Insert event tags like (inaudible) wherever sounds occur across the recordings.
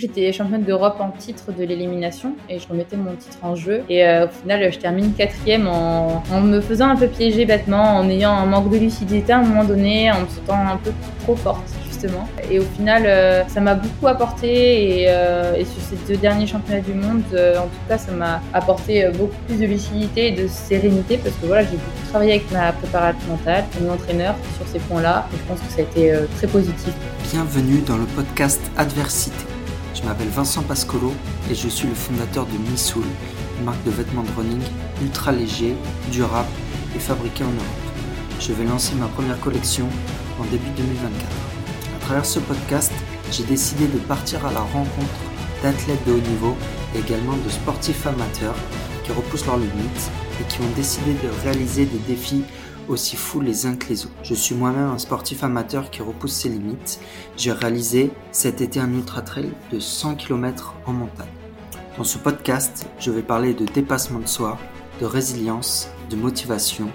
J'étais championne d'Europe en titre de l'élimination et je remettais mon titre en jeu. Et euh, au final, je termine quatrième en, me faisant un peu piéger bêtement, en ayant un manque de lucidité à un moment donné, en me sentant un peu trop forte justement. Et au final, euh, ça m'a beaucoup apporté et, euh, et, sur ces deux derniers championnats du monde, en tout cas, ça m'a apporté beaucoup plus de lucidité et de sérénité parce que voilà, j'ai beaucoup travaillé avec ma préparatrice mentale, mon entraîneur sur ces points-là. Et je pense que ça a été très positif. Bienvenue dans le podcast Adversité je m'appelle Vincent Pascolo et je suis le fondateur de Missoul, une marque de vêtements de running ultra léger, durable et fabriqué en Europe. Je vais lancer ma première collection en début 2024. À travers ce podcast, j'ai décidé de partir à la rencontre d'athlètes de haut niveau et également de sportifs amateurs qui repoussent leurs limites et qui ont décidé de réaliser des défis aussi fous les uns que les autres. Je suis moi-même un sportif amateur qui repousse ses limites. J'ai réalisé cet été un ultra trail de 100 km en montagne. Dans ce podcast, je vais parler de dépassement de soi, de résilience, de motivation,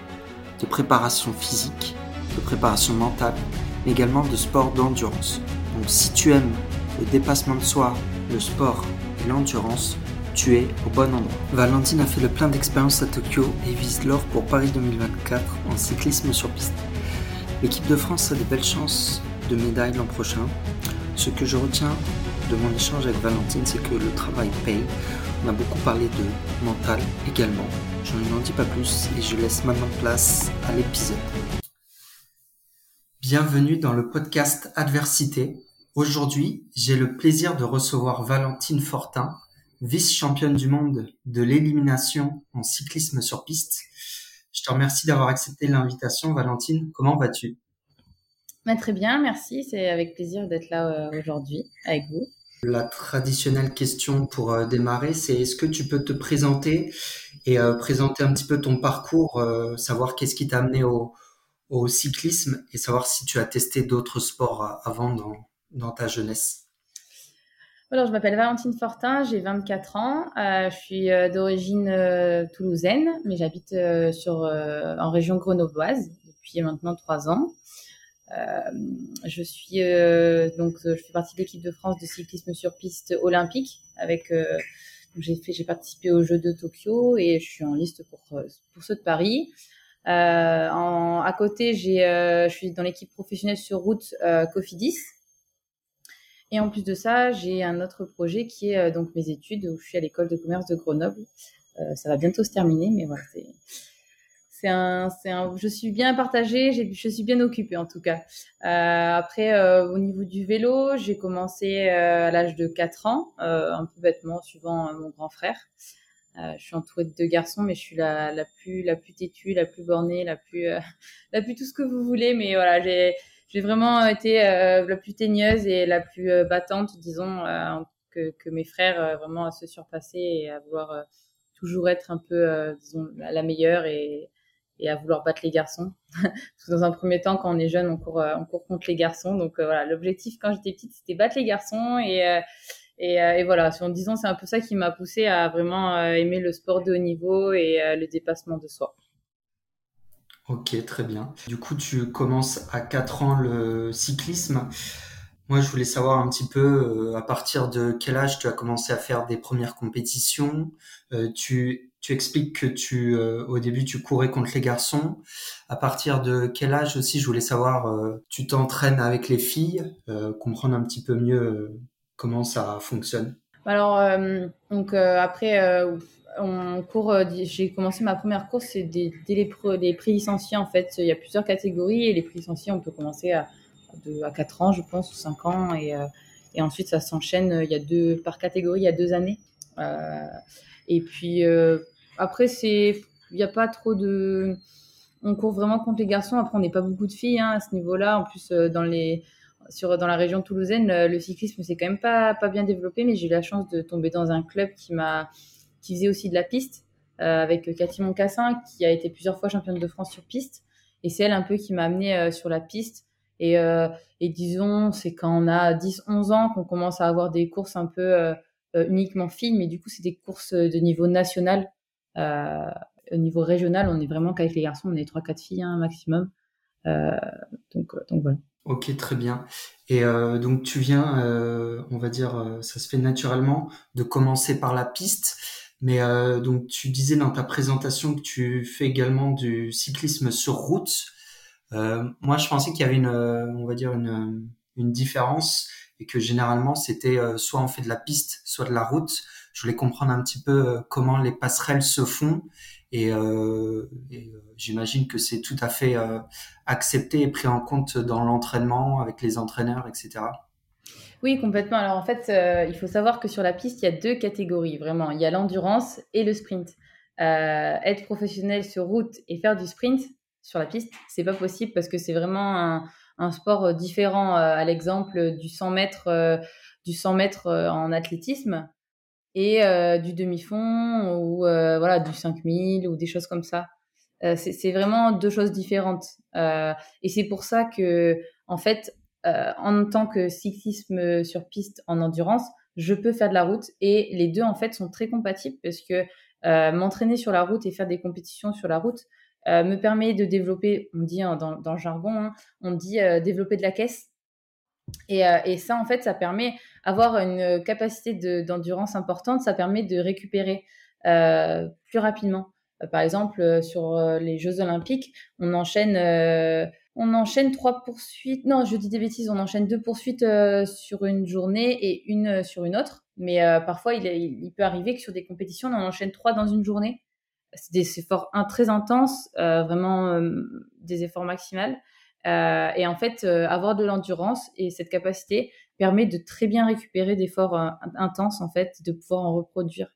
de préparation physique, de préparation mentale, mais également de sport d'endurance. Donc si tu aimes le dépassement de soi, le sport et l'endurance, tu es au bon endroit. Valentine a fait le plein d'expériences à Tokyo et vise l'or pour Paris 2024 en cyclisme sur piste. L'équipe de France a de belles chances de médaille l'an prochain. Ce que je retiens de mon échange avec Valentine, c'est que le travail paye. On a beaucoup parlé de mental également. Je n'en dis pas plus et je laisse maintenant place à l'épisode. Bienvenue dans le podcast Adversité. Aujourd'hui, j'ai le plaisir de recevoir Valentine Fortin, vice-championne du monde de l'élimination en cyclisme sur piste. Je te remercie d'avoir accepté l'invitation, Valentine. Comment vas-tu? Bah, Très bien, merci. C'est avec plaisir d'être là euh, aujourd'hui avec vous. La traditionnelle question pour euh, démarrer, c'est est-ce que tu peux te présenter et euh, présenter un petit peu ton parcours, savoir qu'est-ce qui t'a amené au, au, cyclisme et savoir si tu as testé d'autres sports avant dans, dans ta jeunesse? Alors, je m'appelle Valentine Fortin, j'ai 24 ans. Euh, je suis euh, d'origine euh, toulousaine, mais j'habite en région grenobloise depuis maintenant trois ans. je suis donc je fais partie de l'équipe de France de cyclisme sur piste olympique j'ai participé aux Jeux de Tokyo et je suis en liste pour ceux de Paris. À côté, je suis dans l'équipe professionnelle sur route Cofidis et en plus de ça, j'ai un autre projet qui est euh, donc mes études où je suis à l'école de commerce de Grenoble. Euh, ça va bientôt se terminer, mais voilà, c'est un, je suis bien partagée, je suis bien occupée en tout cas. Euh, après, au niveau du vélo, j'ai commencé à l'âge de 4 ans, un peu bêtement, suivant mon grand frère. je suis entourée de deux garçons, mais je suis la, la plus, la plus têtue, la plus bornée, la plus, (laughs) la plus tout ce que vous voulez. Mais voilà, j'ai, j'ai vraiment été euh, la plus teigneuse et la plus euh, battante, disons, euh, que, que, mes frères, vraiment à se surpasser et à vouloir toujours être un peu, disons, la meilleure et, et à vouloir battre les garçons. (laughs) dans un premier temps, quand on est jeune, on court, on court contre les garçons. Donc voilà, l'objectif quand j'étais petite, c'était battre les garçons et et, et, voilà, en disant, c'est un peu ça qui m'a poussé à vraiment aimer le sport de haut niveau et le dépassement de soi. Ok, très bien. Du coup, tu commences à 4 ans le cyclisme. Moi, je voulais savoir un petit peu euh, à partir de quel âge tu as commencé à faire des premières compétitions. Euh, tu, tu expliques que tu, euh, au début, tu courais contre les garçons. À partir de quel âge aussi, je voulais savoir, tu t'entraînes avec les filles, comprendre un petit peu mieux comment ça fonctionne. Alors, donc après on court, euh, j'ai commencé ma première course, c'est dès, les, les prix licenciés en fait. Il y a plusieurs catégories et les prix licenciés, on peut commencer à, à 4 ans, je pense, ou 5 ans. Et, euh, et ensuite, ça s'enchaîne. Il y a deux, par catégorie, il y a deux années. Euh, et puis, après, c'est, il n'y a pas trop de. On court vraiment contre les garçons. Après, on n'est pas beaucoup de filles hein, à ce niveau-là. En plus, dans les. Sur, dans la région toulousaine, le, cyclisme c'est quand même pas, pas bien développé, mais j'ai eu la chance de tomber dans un club qui m'a qui faisait aussi de la piste euh, avec Cathy Moncassin, qui a été plusieurs fois championne de France sur piste. Et c'est elle un peu qui m'a amené euh, sur la piste. Et, euh, et disons, c'est quand on a 10-11 ans qu'on commence à avoir des courses un peu uniquement filles, mais du coup, c'est des courses de niveau national. au niveau régional, on est vraiment qu'avec les garçons, on est 3-4 filles hein, maximum. donc, donc voilà. Ok, très bien. Et donc tu viens, on va dire, ça se fait naturellement de commencer par la piste. Mais donc tu disais dans ta présentation que tu fais également du cyclisme sur route. moi, je pensais qu'il y avait une, on va dire une, une différence et que généralement c'était soit on fait de la piste, soit de la route. Je voulais comprendre un petit peu comment les passerelles se font et, euh, euh, j'imagine que c'est tout à fait euh, accepté et pris en compte dans l'entraînement avec les entraîneurs, etc. Oui, complètement. Alors en fait, il faut savoir que sur la piste, il y a deux catégories, vraiment. Il y a l'endurance et le sprint. Être professionnel sur route et faire du sprint sur la piste, c'est pas possible parce que c'est vraiment un, un, sport différent à l'exemple du 100 mètres, du 100 mètres en athlétisme et euh, du demi-fond ou euh, voilà du 5000 ou des choses comme ça. Euh, c'est vraiment deux choses différentes. et c'est pour ça que en fait, en tant que cyclisme sur piste en endurance, je peux faire de la route et les deux en fait sont très compatibles parce que m'entraîner sur la route et faire des compétitions sur la route me permet de développer, on dit hein, dans, le jargon, hein, on dit développer de la caisse et, euh, et, ça, en fait, ça permet avoir une capacité d'endurance importante, ça permet de récupérer euh, plus rapidement. Euh, par exemple, euh, sur les Jeux Olympiques, on enchaîne, on enchaîne trois poursuites. Non, je dis des bêtises, on enchaîne deux poursuites sur une journée et une sur une autre. Mais parfois, il, peut arriver que sur des compétitions, on en enchaîne trois dans une journée. C'est des efforts très intenses, vraiment des efforts maximaux. Euh, et en fait, euh, avoir de l'endurance et cette capacité permet de très bien récupérer d'efforts euh, intenses, en fait, de pouvoir en reproduire.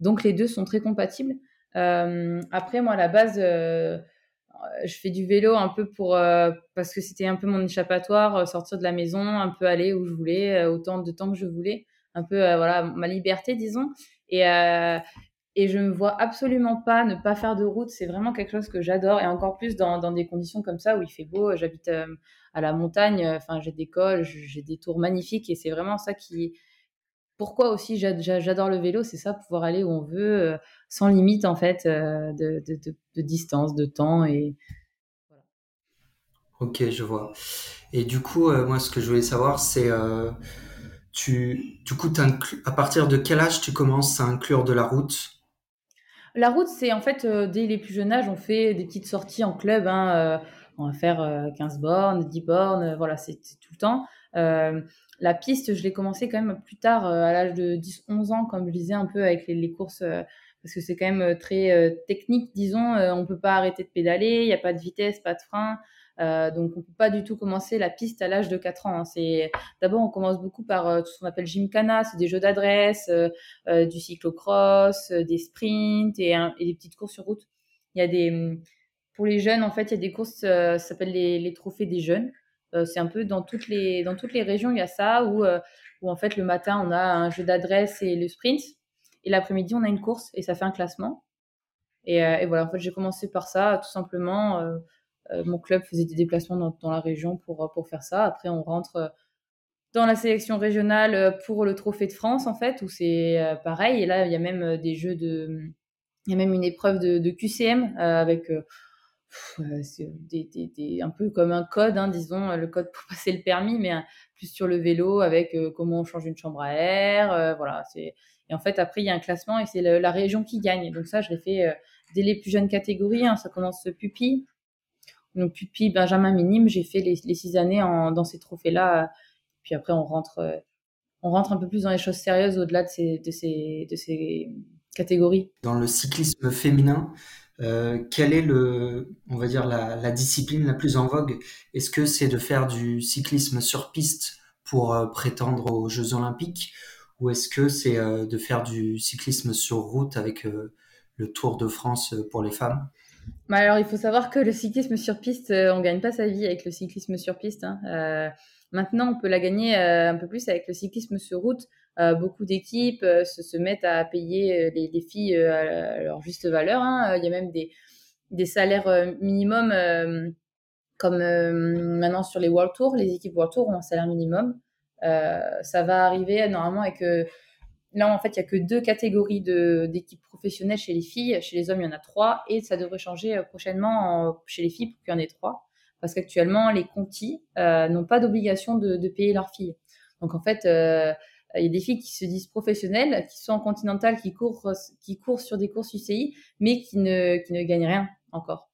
Donc les deux sont très compatibles. après, moi, à la base, je fais du vélo un peu pour parce que c'était un peu mon échappatoire, sortir de la maison, un peu aller où je voulais, autant de temps que je voulais, un peu voilà ma liberté, disons. Et, et je me vois absolument pas ne pas faire de route. C'est vraiment quelque chose que j'adore. Et encore plus dans, des conditions comme ça où il fait beau. J'habite euh, à la montagne. Enfin, j'ai des cols, j'ai des tours magnifiques. Et c'est vraiment ça qui. Pourquoi aussi j'adore le vélo C'est ça, pouvoir aller où on veut, euh, sans limite en fait euh, de, distance, de temps. Et. Ok, je vois. Et du coup, moi, ce que je voulais savoir, c'est. Tu, du coup, à partir de quel âge tu commences à inclure de la route? La route, c'est en fait, euh, dès les plus jeunes âges, on fait des petites sorties en club. Hein, euh, on va faire 15 euh, bornes, 10 bornes, voilà, c'est tout le temps. la piste, je l'ai commencé quand même plus tard, à l'âge de 10-11 ans, comme je disais un peu avec les, courses, parce que c'est quand même très technique, disons. on peut pas arrêter de pédaler, il n'y a pas de vitesse, pas de frein. Euh, donc, on peut pas du tout commencer la piste à l'âge de 4 ans. Hein. C'est d'abord, on commence beaucoup par euh, tout ce qu'on appelle gymkhana, c'est des jeux d'adresse, euh, du cyclocross, des sprints et, des petites courses sur route. Il y a des, pour les jeunes, en fait, il y a des courses, ça s'appelle les, les, trophées des jeunes. c'est un peu dans toutes les dans toutes les régions, il y a ça où où en fait le matin on a un jeu d'adresse et le sprint, et l'après-midi on a une course et ça fait un classement. Et, et voilà, en fait, j'ai commencé par ça, tout simplement. Euh, mon club faisait des déplacements dans, la région pour, euh, pour faire ça. Après, on rentre euh, dans la sélection régionale pour le Trophée de France, en fait, où c'est pareil. Et là, il y a même des jeux de. Il y a même une épreuve de, QCM avec. Un peu comme un code, hein, disons, le code pour (laughs) passer le permis, mais plus sur le vélo avec comment on change une chambre à air. voilà. Et en fait, après, il y a un classement et c'est la région qui gagne. Donc ça, je l'ai fait dès les plus jeunes catégories. Hein, ça commence pupille donc puis Benjamin minime, j'ai fait les, six années dans ces trophées-là. Puis après, on rentre, euh, on rentre un peu plus dans les choses sérieuses au-delà de ces, catégories. Dans le cyclisme féminin, euh, quelle est le, on va dire la, discipline la plus en vogue? Est-ce que c'est de faire du cyclisme sur piste pour euh, prétendre aux Jeux Olympiques, ou est-ce que c'est de faire du cyclisme sur route avec le Tour de France pour les femmes? Alors, il faut savoir que le cyclisme sur piste, euh, on gagne pas sa vie avec le cyclisme sur piste. Hein. Euh, maintenant, on peut la gagner euh, un peu plus avec le cyclisme sur route. beaucoup d'équipes se, se, mettent à payer les, les filles à leur juste valeur. Hein. Il y a même des, des salaires minimums, comme maintenant sur les World Tour. Les équipes World Tour ont un salaire minimum. ça va arriver normalement avec Là, en fait, il n'y a que deux catégories d'équipes professionnelles chez les filles. Chez les hommes, il y en a trois. Et ça devrait changer euh, prochainement chez les filles pour qu'il y en ait trois. parce qu'actuellement, les contis n'ont pas d'obligation de, de, payer leurs filles. Donc en fait, il y a des filles qui se disent professionnelles, qui sont en continental, qui courent, qui courent sur des courses UCI, mais qui ne, qui ne gagnent rien encore.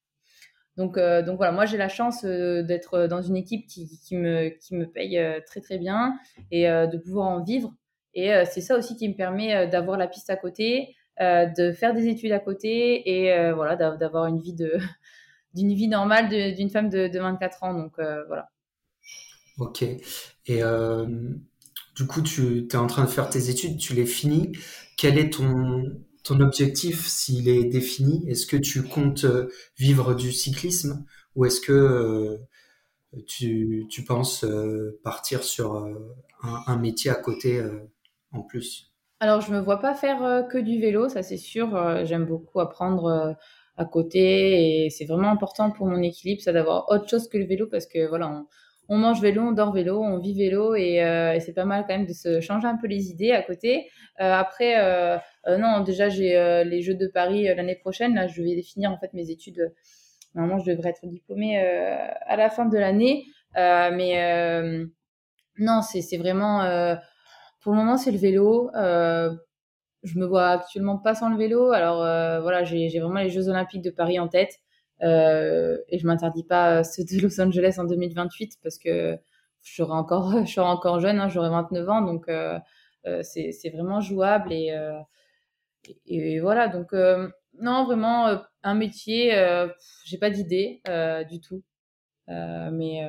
Donc, euh, donc voilà, moi j'ai la chance euh, d'être dans une équipe qui, qui, me, qui me paye euh, très très bien et de pouvoir en vivre. Et c'est ça aussi qui me permet d'avoir la piste à côté, de faire des études à côté et voilà, d'avoir une vie de (laughs) d'une vie normale d'une femme de, de, 24 ans. Donc voilà. Ok. Et du coup, tu es en train de faire tes études, tu les finis. Quel est ton, ton objectif, s'il est défini? Est-ce que tu comptes euh, vivre du cyclisme ou est-ce que euh, tu, tu, penses euh, partir sur un, métier à côté en plus Alors, je me vois pas faire que du vélo, ça c'est sûr. J'aime beaucoup apprendre à côté et c'est vraiment important pour mon équilibre, ça d'avoir autre chose que le vélo parce que voilà, on, mange vélo, on dort vélo, on vit vélo et, euh, c'est pas mal quand même de se changer un peu les idées à côté. Euh, après, euh, non, déjà j'ai les Jeux de Paris l'année prochaine. Là, je vais finir en fait mes études. Normalement, je devrais être diplômée à la fin de l'année, mais non, c'est vraiment pour le moment c'est le vélo. je me vois actuellement pas sans le vélo. Alors voilà, j'ai vraiment les Jeux Olympiques de Paris en tête. Euh, et je m'interdis pas ceux de Los Angeles en 2028 parce que je serai encore, (laughs) je serai encore jeune, hein, j'aurai 29 ans, donc euh, euh, c'est vraiment jouable et, voilà. Donc non, vraiment un métier, j'ai pas d'idée du tout, mais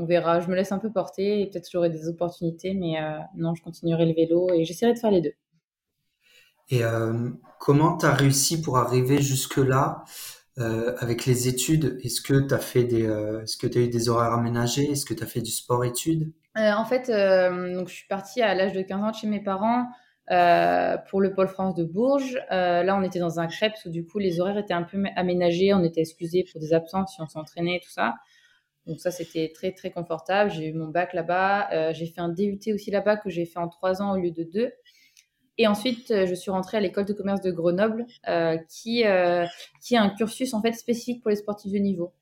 on verra. Je me laisse un peu porter et peut-être j'aurai des opportunités, mais non, je continuerai le vélo et j'essaierai de faire les deux. Et comment tu as réussi pour arriver jusque-là euh, avec les études, est-ce que tu as fait des, euh, est-ce que tu as eu des horaires aménagés? Est-ce que tu as fait du sport-études euh, En fait, donc je suis partie à l'âge de 15 ans de chez mes parents pour le pôle France de Bourges. là, on était dans un crêpe où du coup les horaires étaient un peu aménagés. On était excusés pour des absences si on s'entraînait tout ça. Donc ça, c'était très très confortable. J'ai eu mon bac là-bas. j'ai fait un DUT aussi là-bas que j'ai fait en trois ans au lieu de deux. Et ensuite, euh, je suis rentrée à l'école de commerce de Grenoble, euh, qui, euh, qui a un cursus en fait spécifique pour les sportifs de niveau.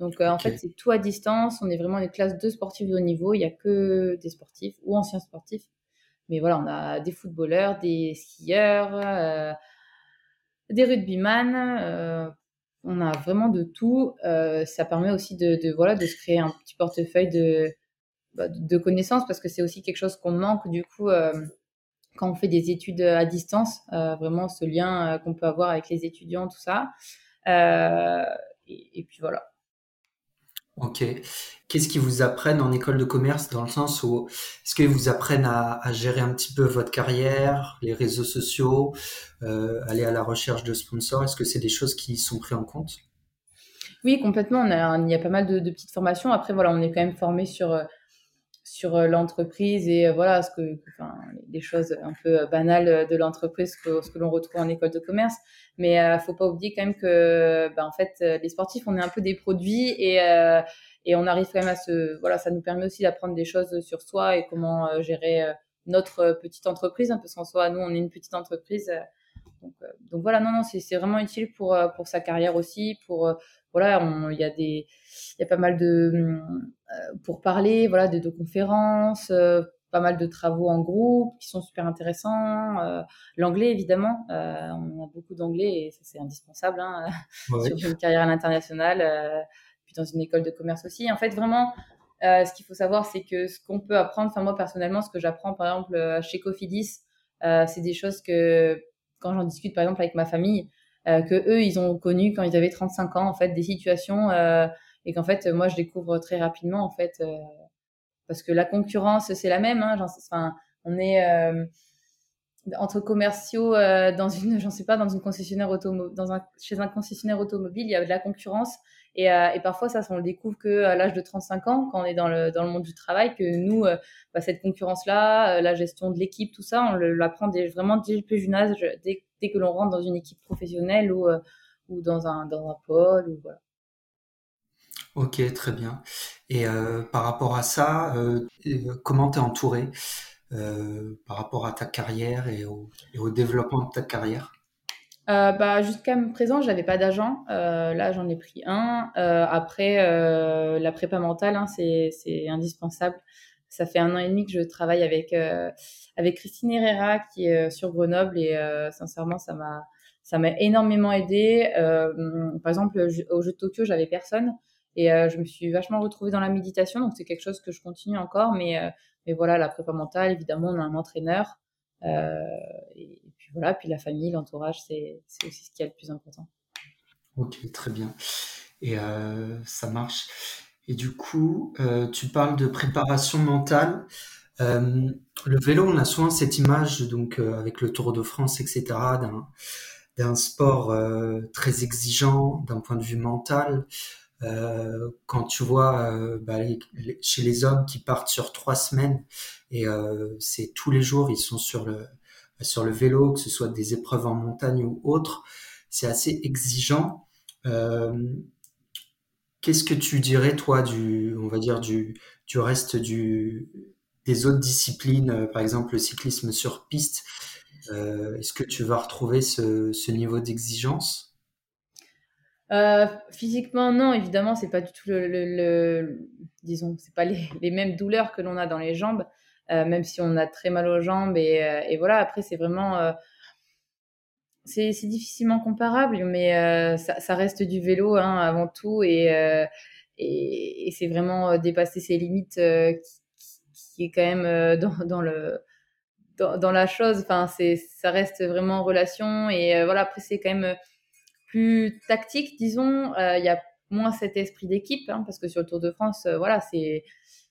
Donc en fait, c'est tout à distance. On est vraiment une classe de sportifs de haut niveau. Il n'y a que des sportifs ou anciens sportifs. Mais voilà, on a des footballeurs, des skieurs, des rugbyman. On a vraiment de tout. ça permet aussi de, voilà, de se créer un petit portefeuille de, bah, de connaissances parce que c'est aussi quelque chose qu'on manque du coup quand on fait des études à distance, euh, vraiment ce lien euh, qu'on peut avoir avec les étudiants, tout ça. Euh, et, puis voilà. Ok. Qu'est-ce qu'ils vous apprennent en école de commerce dans le sens où est-ce qu'ils vous apprennent à, gérer un petit peu votre carrière, les réseaux sociaux, aller à la recherche de sponsors? Est-ce que c'est des choses qui sont prises en compte? Oui, complètement. il y a pas mal de, de, petites formations. Après, voilà, on est quand même formé sur sur euh, l'entreprise et euh, voilà ce que enfin des choses un peu euh, banales de l'entreprise ce que, l'on retrouve en école de commerce. Mais il faut pas oublier quand même que ben, en fait les sportifs on est un peu des produits et et on arrive quand même à se voilà ça nous permet aussi d'apprendre des choses sur soi et comment gérer notre petite entreprise hein, parce qu'en soi nous on est une petite entreprise donc, donc voilà non non c'est vraiment utile pour pour sa carrière aussi pour voilà il y a des il y a pas mal de euh, pour parler, voilà, de, conférences, euh, pas mal de travaux en groupe qui sont super intéressants. Euh, l'anglais, évidemment, on a beaucoup d'anglais et ça c'est indispensable hein, sur une carrière à l'international, puis dans une école de commerce aussi. En fait, vraiment, ce qu'il faut savoir, c'est que ce qu'on peut apprendre, enfin moi personnellement, ce que j'apprends par exemple chez Cofidis, c'est des choses que quand j'en discute par exemple avec ma famille, que eux ils ont connu quand ils avaient 35 ans, en fait, des situations et qu'en fait moi je découvre très rapidement en fait euh, parce que la concurrence c'est la même hein, enfin on est euh, entre commerciaux euh, dans une (laughs) j'en sais pas dans une concessionnaire dans un chez un concessionnaire automobile il y a de la concurrence. Et, et parfois ça on le découvre que à l'âge de 35 ans quand on est dans le dans le monde du travail que nous bah, cette concurrence là la gestion de l'équipe tout ça on l'apprend vraiment dès le plus jeune âge dès, dès que l'on rentre dans une équipe professionnelle ou ou dans un dans un pôle ou voilà. Ok, très bien. Et euh, par rapport à ça, euh, euh, comment tu es entouré? Par rapport à ta carrière et au, développement de ta carrière? Bah, Jusqu'à présent, je n'avais pas d'agent. là, j'en ai pris un. après, la prépa mentale, hein, c'est indispensable. Ça fait un an et demi que je travaille avec, avec Christine Herrera, qui est sur Grenoble. Et sincèrement, ça m'a ça m'a énormément aidé. par exemple, au jeu de Tokyo, j'avais personne. Et je me suis vachement retrouvée dans la méditation. Donc, c'est quelque chose que je continue encore. Mais, mais voilà, la prépa mentale, évidemment, on a un entraîneur. et, puis voilà, puis la famille, l'entourage, c'est aussi ce qui est le plus important. Ok, très bien. Et ça marche. Et du coup, tu parles de préparation mentale. le vélo, on a souvent cette image, donc avec le Tour de France, etc., d'un sport très exigeant d'un point de vue mental. Euh, quand tu vois euh, bah, chez les hommes qui partent sur trois semaines et euh, c'est tous les jours ils sont sur le sur le vélo, que ce soit des épreuves en montagne ou autres, c'est assez exigeant. Qu'est-ce que tu dirais toi du, on va dire du, du reste du des autres disciplines, par exemple le cyclisme sur piste Est-ce que tu vas retrouver ce, ce niveau d'exigence? Euh, physiquement, non, évidemment, c'est pas du tout le, le, disons, c'est pas les, mêmes douleurs que l'on a dans les jambes, euh, même si on a très mal aux jambes et, euh, voilà. Après, c'est vraiment, c'est difficilement comparable, mais ça, reste du vélo hein, avant tout et, et, c'est vraiment dépasser ses limites qui, est quand même dans, dans le dans, la chose. Enfin, ça reste vraiment en relation et voilà. Après, c'est quand même plus tactique, disons. Euh, il y a moins cet esprit d'équipe, hein, parce que sur le Tour de France, euh, voilà, c'est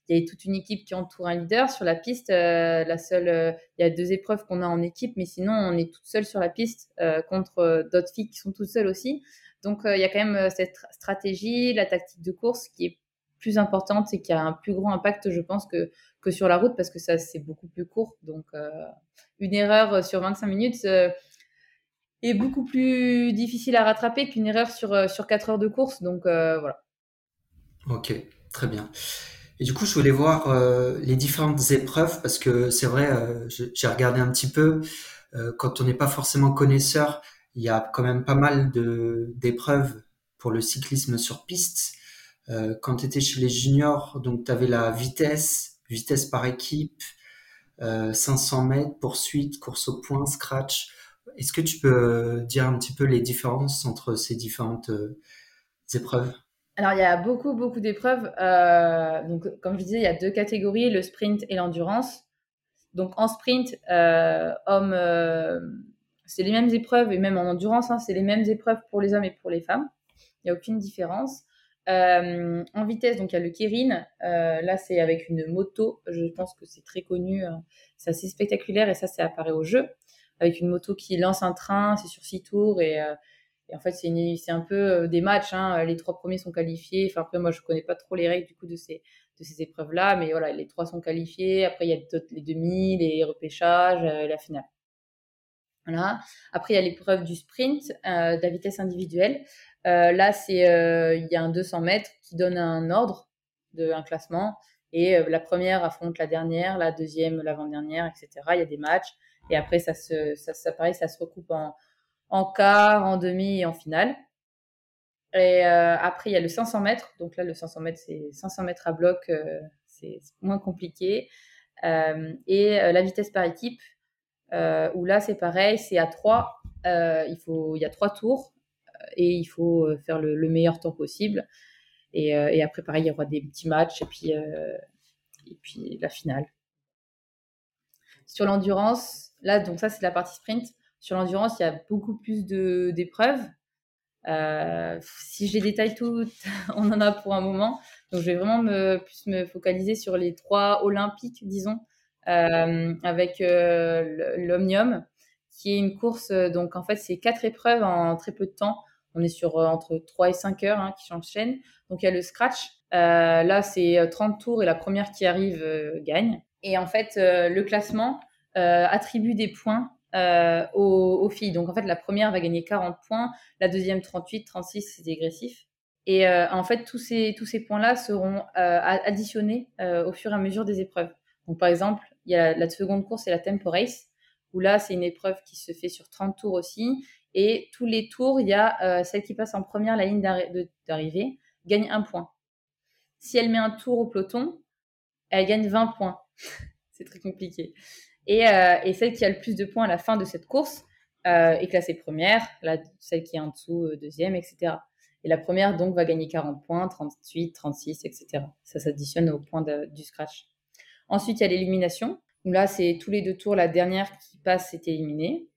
il y a toute une équipe qui entoure un leader sur la piste. Euh, la seule, il y a deux épreuves qu'on a en équipe, mais sinon on est toute seule sur la piste contre d'autres filles qui sont toutes seules aussi. Donc il y a quand même cette stratégie, la tactique de course qui est plus importante et qui a un plus grand impact, je pense, que que sur la route parce que ça c'est beaucoup plus court. Donc une erreur sur 25 minutes est beaucoup plus difficile à rattraper qu'une erreur sur, euh, sur 4 heures de course. Donc euh, voilà. Ok, très bien. Et du coup, je voulais voir euh, les différentes épreuves parce que c'est vrai, j'ai regardé un petit peu. quand on n'est pas forcément connaisseur, il y a quand même pas mal d'épreuves pour le cyclisme sur piste. quand tu étais chez les juniors, donc tu avais la vitesse, vitesse par équipe, 500 mètres, poursuite, course au point, scratch. Est-ce que tu peux dire un petit peu les différences entre ces différentes euh, épreuves? Alors, il y a beaucoup, beaucoup d'épreuves. Euh, donc, comme je disais, il y a deux catégories, le sprint et l'endurance. Donc, en sprint, euh, hommes, c'est les mêmes épreuves, et même en endurance, hein, c'est les mêmes épreuves pour les hommes et pour les femmes. Il n'y a aucune différence. en vitesse, donc il y a le Kirin. là, c'est avec une moto. Je pense que c'est très connu. c'est assez spectaculaire et ça, ça apparaît au jeu avec une moto qui lance un train, c'est sur six tours et, euh, en fait c'est un peu euh, des matchs. Hein, les trois premiers sont qualifiés. Enfin après moi je connais pas trop les règles du coup de ces épreuves là, mais voilà les trois sont qualifiés. Après il y a les demi, les repêchages, euh, la finale. Voilà. Après il y a l'épreuve du sprint, de la vitesse individuelle. Là c'est il y a un 200 mètres qui donne un ordre de un classement et la première affronte la dernière, la deuxième l'avant-dernière, etc. Il y a des matchs. Et après, ça se, ça, ça pareil, ça se recoupe en, en quart, en demi et en finale. Et euh, après, il y a le 500 mètres. Donc là, le 500 mètres, c'est 500 mètres à bloc, euh, c'est moins compliqué. Euh, et la vitesse par équipe, où là, c'est pareil, c'est à 3. il, faut, il y a trois tours et il faut faire le, le meilleur temps possible. Et, et, après, pareil, il y aura des petits matchs et puis, et puis la finale. Sur l'endurance, Là, donc ça, c'est la partie sprint. Sur l'endurance, il y a beaucoup plus d'épreuves. Euh, si je les détaille toutes, (laughs) on en a pour un moment. Donc, je vais vraiment me, plus me focaliser sur les trois olympiques, disons, euh, avec euh, l'Omnium, qui est une course. Donc, en fait, c'est quatre épreuves en très peu de temps. On est sur entre 3 et 5 heures hein, qui s'enchaînent. Donc, il y a le scratch. là, c'est 30 tours et la première qui arrive gagne. Et en fait, le classement, attribue des points euh, aux, filles. Donc en fait, la première va gagner 40 points, la deuxième 38, 36, c'est dégressif. Et euh, en fait, tous ces, points-là seront additionnés au fur et à mesure des épreuves. Donc par exemple, il la, seconde course, c'est la Tempo Race, où là, c'est une épreuve qui se fait sur 30 tours aussi. Et tous les tours, il y a celle qui passe en première la ligne d'arrivée gagne un point. Si elle met un tour au peloton, elle gagne 20 points. (laughs) c'est très compliqué. Et, et, celle qui a le plus de points à la fin de cette course est classée première, celle qui est en dessous deuxième, etc. Et la première, donc, va gagner 40 points, 38, 36, etc. Ça s'additionne au point du scratch. Ensuite, il y a l'élimination, là, c'est tous les deux tours, la dernière qui passe est éliminée.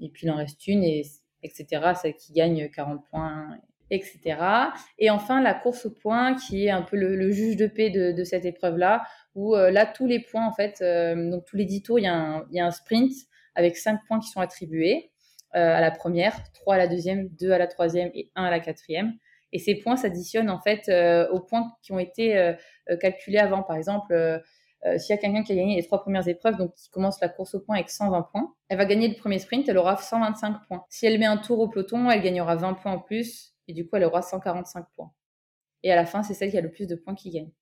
Et puis, il en reste une, et, etc. Celle qui gagne 40 points, etc. Et enfin, la course au point, qui est un peu le, juge de paix de, cette épreuve-là, où euh, là, tous les points, en fait, euh, donc tous les 10 tours, il y, a un, sprint avec 5 points qui sont attribués. Euh, à la première, 3 à la deuxième, 2 à la troisième et 1 à la quatrième. Et ces points s'additionnent en fait aux points qui ont été calculés avant. Par exemple, s'il y a quelqu'un qui a gagné les trois premières épreuves, donc qui commence la course au point avec 120 points, elle va gagner le premier sprint, elle aura 125 points. Si elle met un tour au peloton, elle gagnera 20 points en plus, et du coup, elle aura 145 points. Et à la fin, c'est celle qui a le plus de points qui gagne.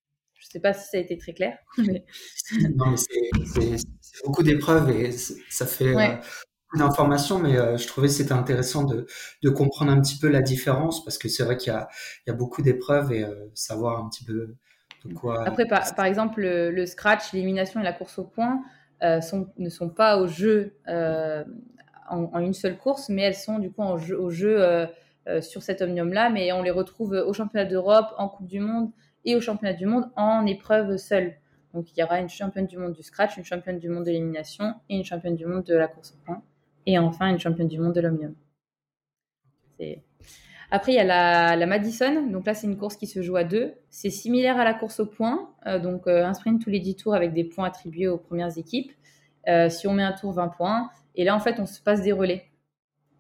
Je ne sais pas si ça a été très clair. (laughs) (laughs) Non, mais c'est beaucoup d'épreuves et ça fait d'informations, mais euh, je trouvais que c'était intéressant de, de, comprendre un petit peu la différence parce que c'est vrai qu'il y, y a, beaucoup d'épreuves et euh, savoir un petit peu de quoi. Après, par, par exemple, le, scratch, l'élimination et la course au point euh, sont, ne sont pas au jeu en, en, une seule course, mais elles sont du coup en jeu, au jeu sur cet omnium-là, mais on les retrouve au championnat d'Europe, en Coupe du Monde et au championnat du monde en épreuve seule. Donc il y aura une championne du monde du scratch, une championne du monde de l'élimination et une championne du monde de la course au point et enfin une championne du monde de l'Omnium. Après, il y a la, Madison. Donc là, c'est une course qui se joue à deux. C'est similaire à la course au point. Euh, donc euh, un sprint tous les 10 tours avec des points attribués aux premières équipes. Euh, si on met un tour, 20 points. Et là, en fait, on se passe des relais.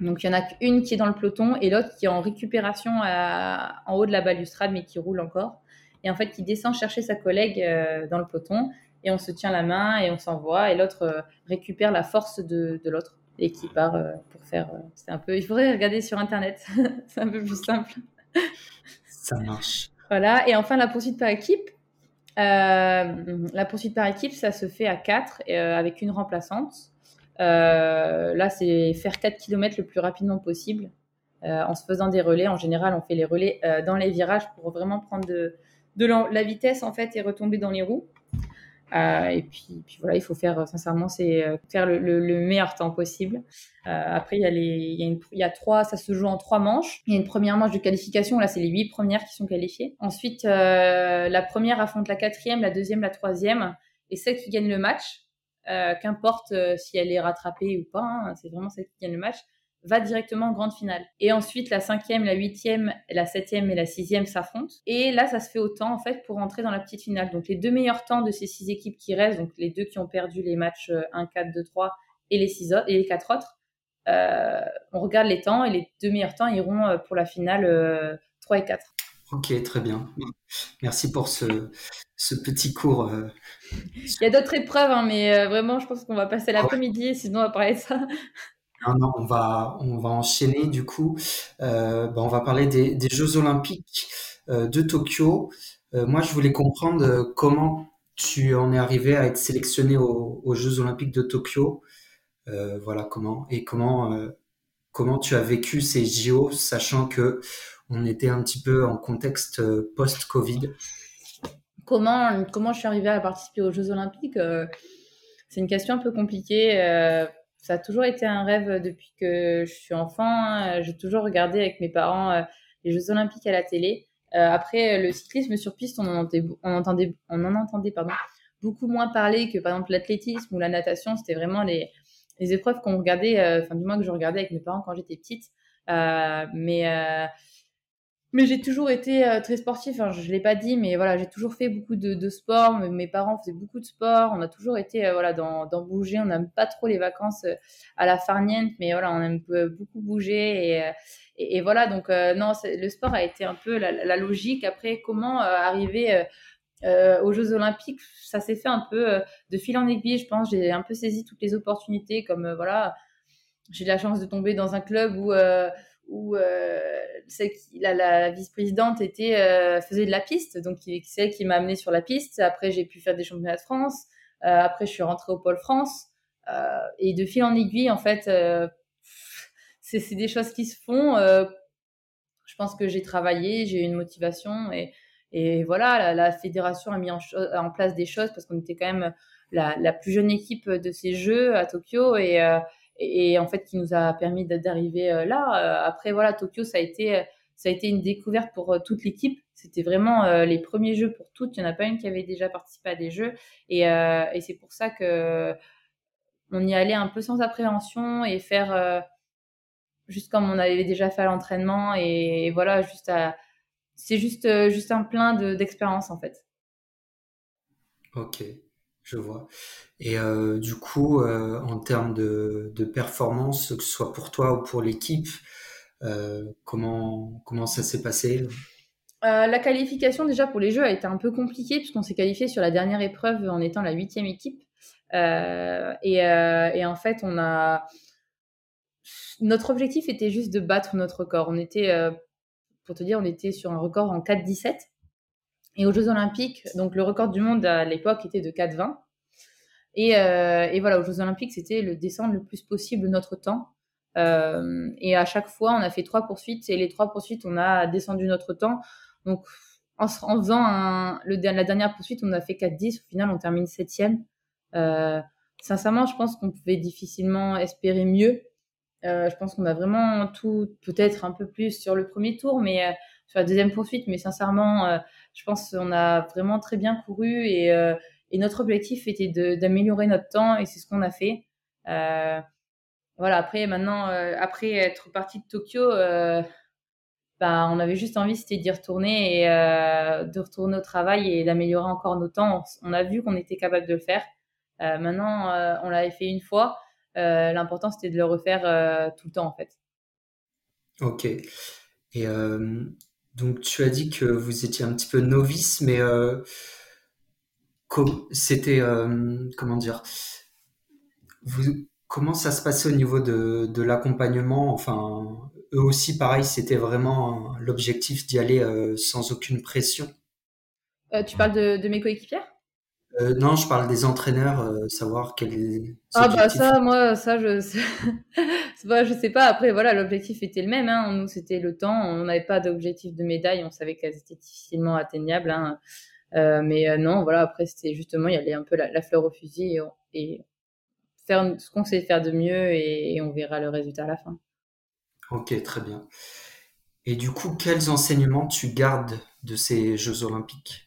Donc il y en a qu'une qui est dans le peloton et l'autre qui est en récupération en haut de la balustrade, mais qui roule encore. Et en fait, qui descend chercher sa collègue dans le peloton. Et on se tient la main et on s'envoie. Et l'autre récupère la force de l'autre et qui part euh, pour faire. Euh, c'est un peu. Il faudrait regarder sur internet. (laughs) c'est un peu plus simple. Ça marche. Voilà. Et enfin la poursuite par équipe. Euh, la poursuite par équipe, ça se fait à 4 avec une remplaçante. là, c'est faire 4 km le plus rapidement possible en se faisant des relais. En général, on fait les relais dans les virages pour vraiment prendre de, de la vitesse en fait et retomber dans les roues. Euh, et puis, puis, voilà, il faut faire, sincèrement, c'est euh, faire le, le, meilleur temps possible. Euh, après, il y, a les, il y a trois, ça se joue en trois manches. Il y a une première manche de qualification, là, c'est les huit premières qui sont qualifiées. Ensuite, la première affronte la quatrième, la deuxième, la troisième, et celle qui gagne le match, qu'importe si elle est rattrapée ou pas, hein, c'est vraiment celle qui gagne le match, va directement en grande finale. Et ensuite, la cinquième, la huitième, la septième et la sixième s'affrontent. Et là, ça se fait autant, en fait, pour entrer dans la petite finale. Donc, les deux meilleurs temps de ces six équipes qui restent, donc les deux qui ont perdu les matchs 1, 4, 2, 3 et les, six autres, et les quatre autres, euh, on regarde les temps et les deux meilleurs temps iront euh, pour la finale 3 euh, et 4. Ok, très bien. Merci pour ce, ce petit cours. Il y a d'autres épreuves, hein, mais vraiment, je pense qu'on va passer l'après-midi, sinon on va parler de ça. On va, enchaîner du coup. Euh, bah, on va parler des, Jeux Olympiques euh, de Tokyo. Euh, moi, je voulais comprendre comment tu en es arrivé à être sélectionné aux, Jeux Olympiques de Tokyo. Voilà comment et comment comment tu as vécu ces JO, sachant que on était un petit peu en contexte post-Covid. Comment comment je suis arrivée à participer aux Jeux Olympiques? C'est une question un peu compliquée ça a toujours été un rêve depuis que je suis enfant. J'ai toujours regardé avec mes parents euh, les Jeux Olympiques à la télé. Euh, après, le cyclisme sur piste, on en entendait, on en entendait pardon, beaucoup moins parler que par exemple l'athlétisme ou la natation. C'était vraiment les, les épreuves qu'on regardait, euh, enfin du moins que je regardais avec mes parents quand j'étais petite. mais mais j'ai toujours été euh, très sportif. Je, ne l'ai pas dit, mais voilà, j'ai toujours fait beaucoup de, sport. Mes parents faisaient beaucoup de sport. On a toujours été euh, voilà dans, dans, bouger. On n'aime pas trop les vacances euh, à la farniente, mais voilà, on aime beaucoup bouger et, et, voilà. Donc non, le sport a été un peu la, logique. Après, comment arriver aux Jeux Olympiques Ça s'est fait un peu de fil en aiguille. Je pense j'ai un peu saisi toutes les opportunités. Comme voilà, j'ai la chance de tomber dans un club où où euh, la, vice-présidente était euh, faisait de la piste, donc c'est elle qui m'a amené sur la piste. Après, j'ai pu faire des championnats de France. Euh, après, je suis rentrée au Pôle France. et de fil en aiguille, en fait, (laughs) c'est des choses qui se font. je pense que j'ai travaillé, j'ai eu une motivation et, voilà, la, fédération a mis en, place des choses parce qu'on était quand même la, la, plus jeune équipe de ces Jeux à Tokyo et, et, en fait qui nous a permis d'arriver là. Après voilà, Tokyo ça a été ça a été une découverte pour toute l'équipe. C'était vraiment les premiers jeux pour toutes. Il n'y en a pas une qui avait déjà participé à des jeux et, et c'est pour ça que on y allait un peu sans appréhension et faire juste comme on avait déjà fait à l'entraînement et, voilà juste c'est juste juste un plein d'expérience en fait. Ok, je vois. Et euh, du coup, euh, en termes de, performance, que ce soit pour toi ou pour l'équipe, euh, comment, comment ça s'est passé? La qualification déjà pour les Jeux a été un peu compliquée puisqu'on s'est qualifié sur la dernière épreuve en étant la huitième équipe. Et, et, en fait, on a notre objectif était juste de battre notre record. On était, pour te dire, on était sur un record en 4-17. Et aux Jeux Olympiques, donc le record du monde à l'époque était de 4-20. Et, euh, et, voilà, aux Jeux Olympiques, c'était le descendre le plus possible notre temps. Euh, et à chaque fois, on a fait trois poursuites et les trois poursuites, on a descendu notre temps. Donc, en, en faisant un, le, la dernière poursuite, on a fait 4-10. Au final, on termine septième. Euh, sincèrement, je pense qu'on pouvait difficilement espérer mieux. Euh, je pense qu'on a vraiment tout, peut-être un peu plus sur le premier tour, mais sur la deuxième poursuite. Mais sincèrement, je pense qu'on a vraiment très bien couru et et notre objectif était d'améliorer notre temps et c'est ce qu'on a fait. Euh, voilà, après, maintenant, euh, après être parti de Tokyo, euh, bah, on avait juste envie, c'était d'y retourner et de retourner au travail et d'améliorer encore nos temps. On, a vu qu'on était capable de le faire. maintenant, on l'avait fait une fois. L'important, c'était de le refaire tout le temps, en fait. Ok. Et donc, tu as dit que vous étiez un petit peu novice, mais c'était euh, comment dire comment ça se passait au niveau de, l'accompagnement? Enfin eux aussi pareil c'était vraiment l'objectif d'y aller euh, sans aucune pression. Euh, tu parles de, mes coéquipières? Non je parle des entraîneurs savoir quel ah bah ça moi ça je (laughs) je sais pas après voilà l'objectif était le même hein. nous c'était le temps on n'avait pas d'objectif de médaille on savait qu'elles étaient difficilement atteignables hein. Euh, mais euh, non, voilà, après, c'était justement, il y avait un peu la, fleur au fusil et, faire ce qu'on sait faire de mieux et, on verra le résultat à la fin. Ok, très bien. Et du coup, quels enseignements tu gardes de ces Jeux Olympiques?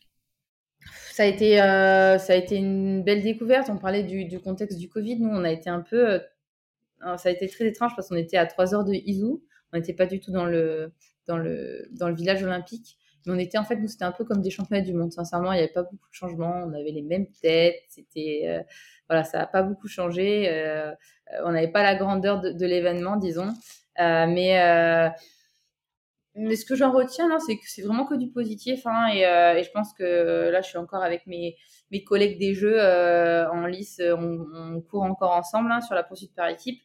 Ça a été, euh, ça a été une belle découverte. On parlait du, contexte du Covid. Nous, on a été un peu, ça a été très étrange parce qu'on était à 3 heures de Izu. On n'était pas du tout dans le, dans le, dans le village olympique on était, en fait, nous, c'était un peu comme des championnats du monde. Sincèrement, il n'y avait pas beaucoup de changements. On avait les mêmes têtes. C'était, euh, voilà, ça n'a pas beaucoup changé. Euh, on n'avait pas la grandeur de, l'événement, disons. Euh, mais, mais ce que j'en retiens, c'est que c'est vraiment que du positif. Hein, et, je pense que là, je suis encore avec mes, collègues des Jeux en lice. On, court encore ensemble hein, sur la poursuite par équipe.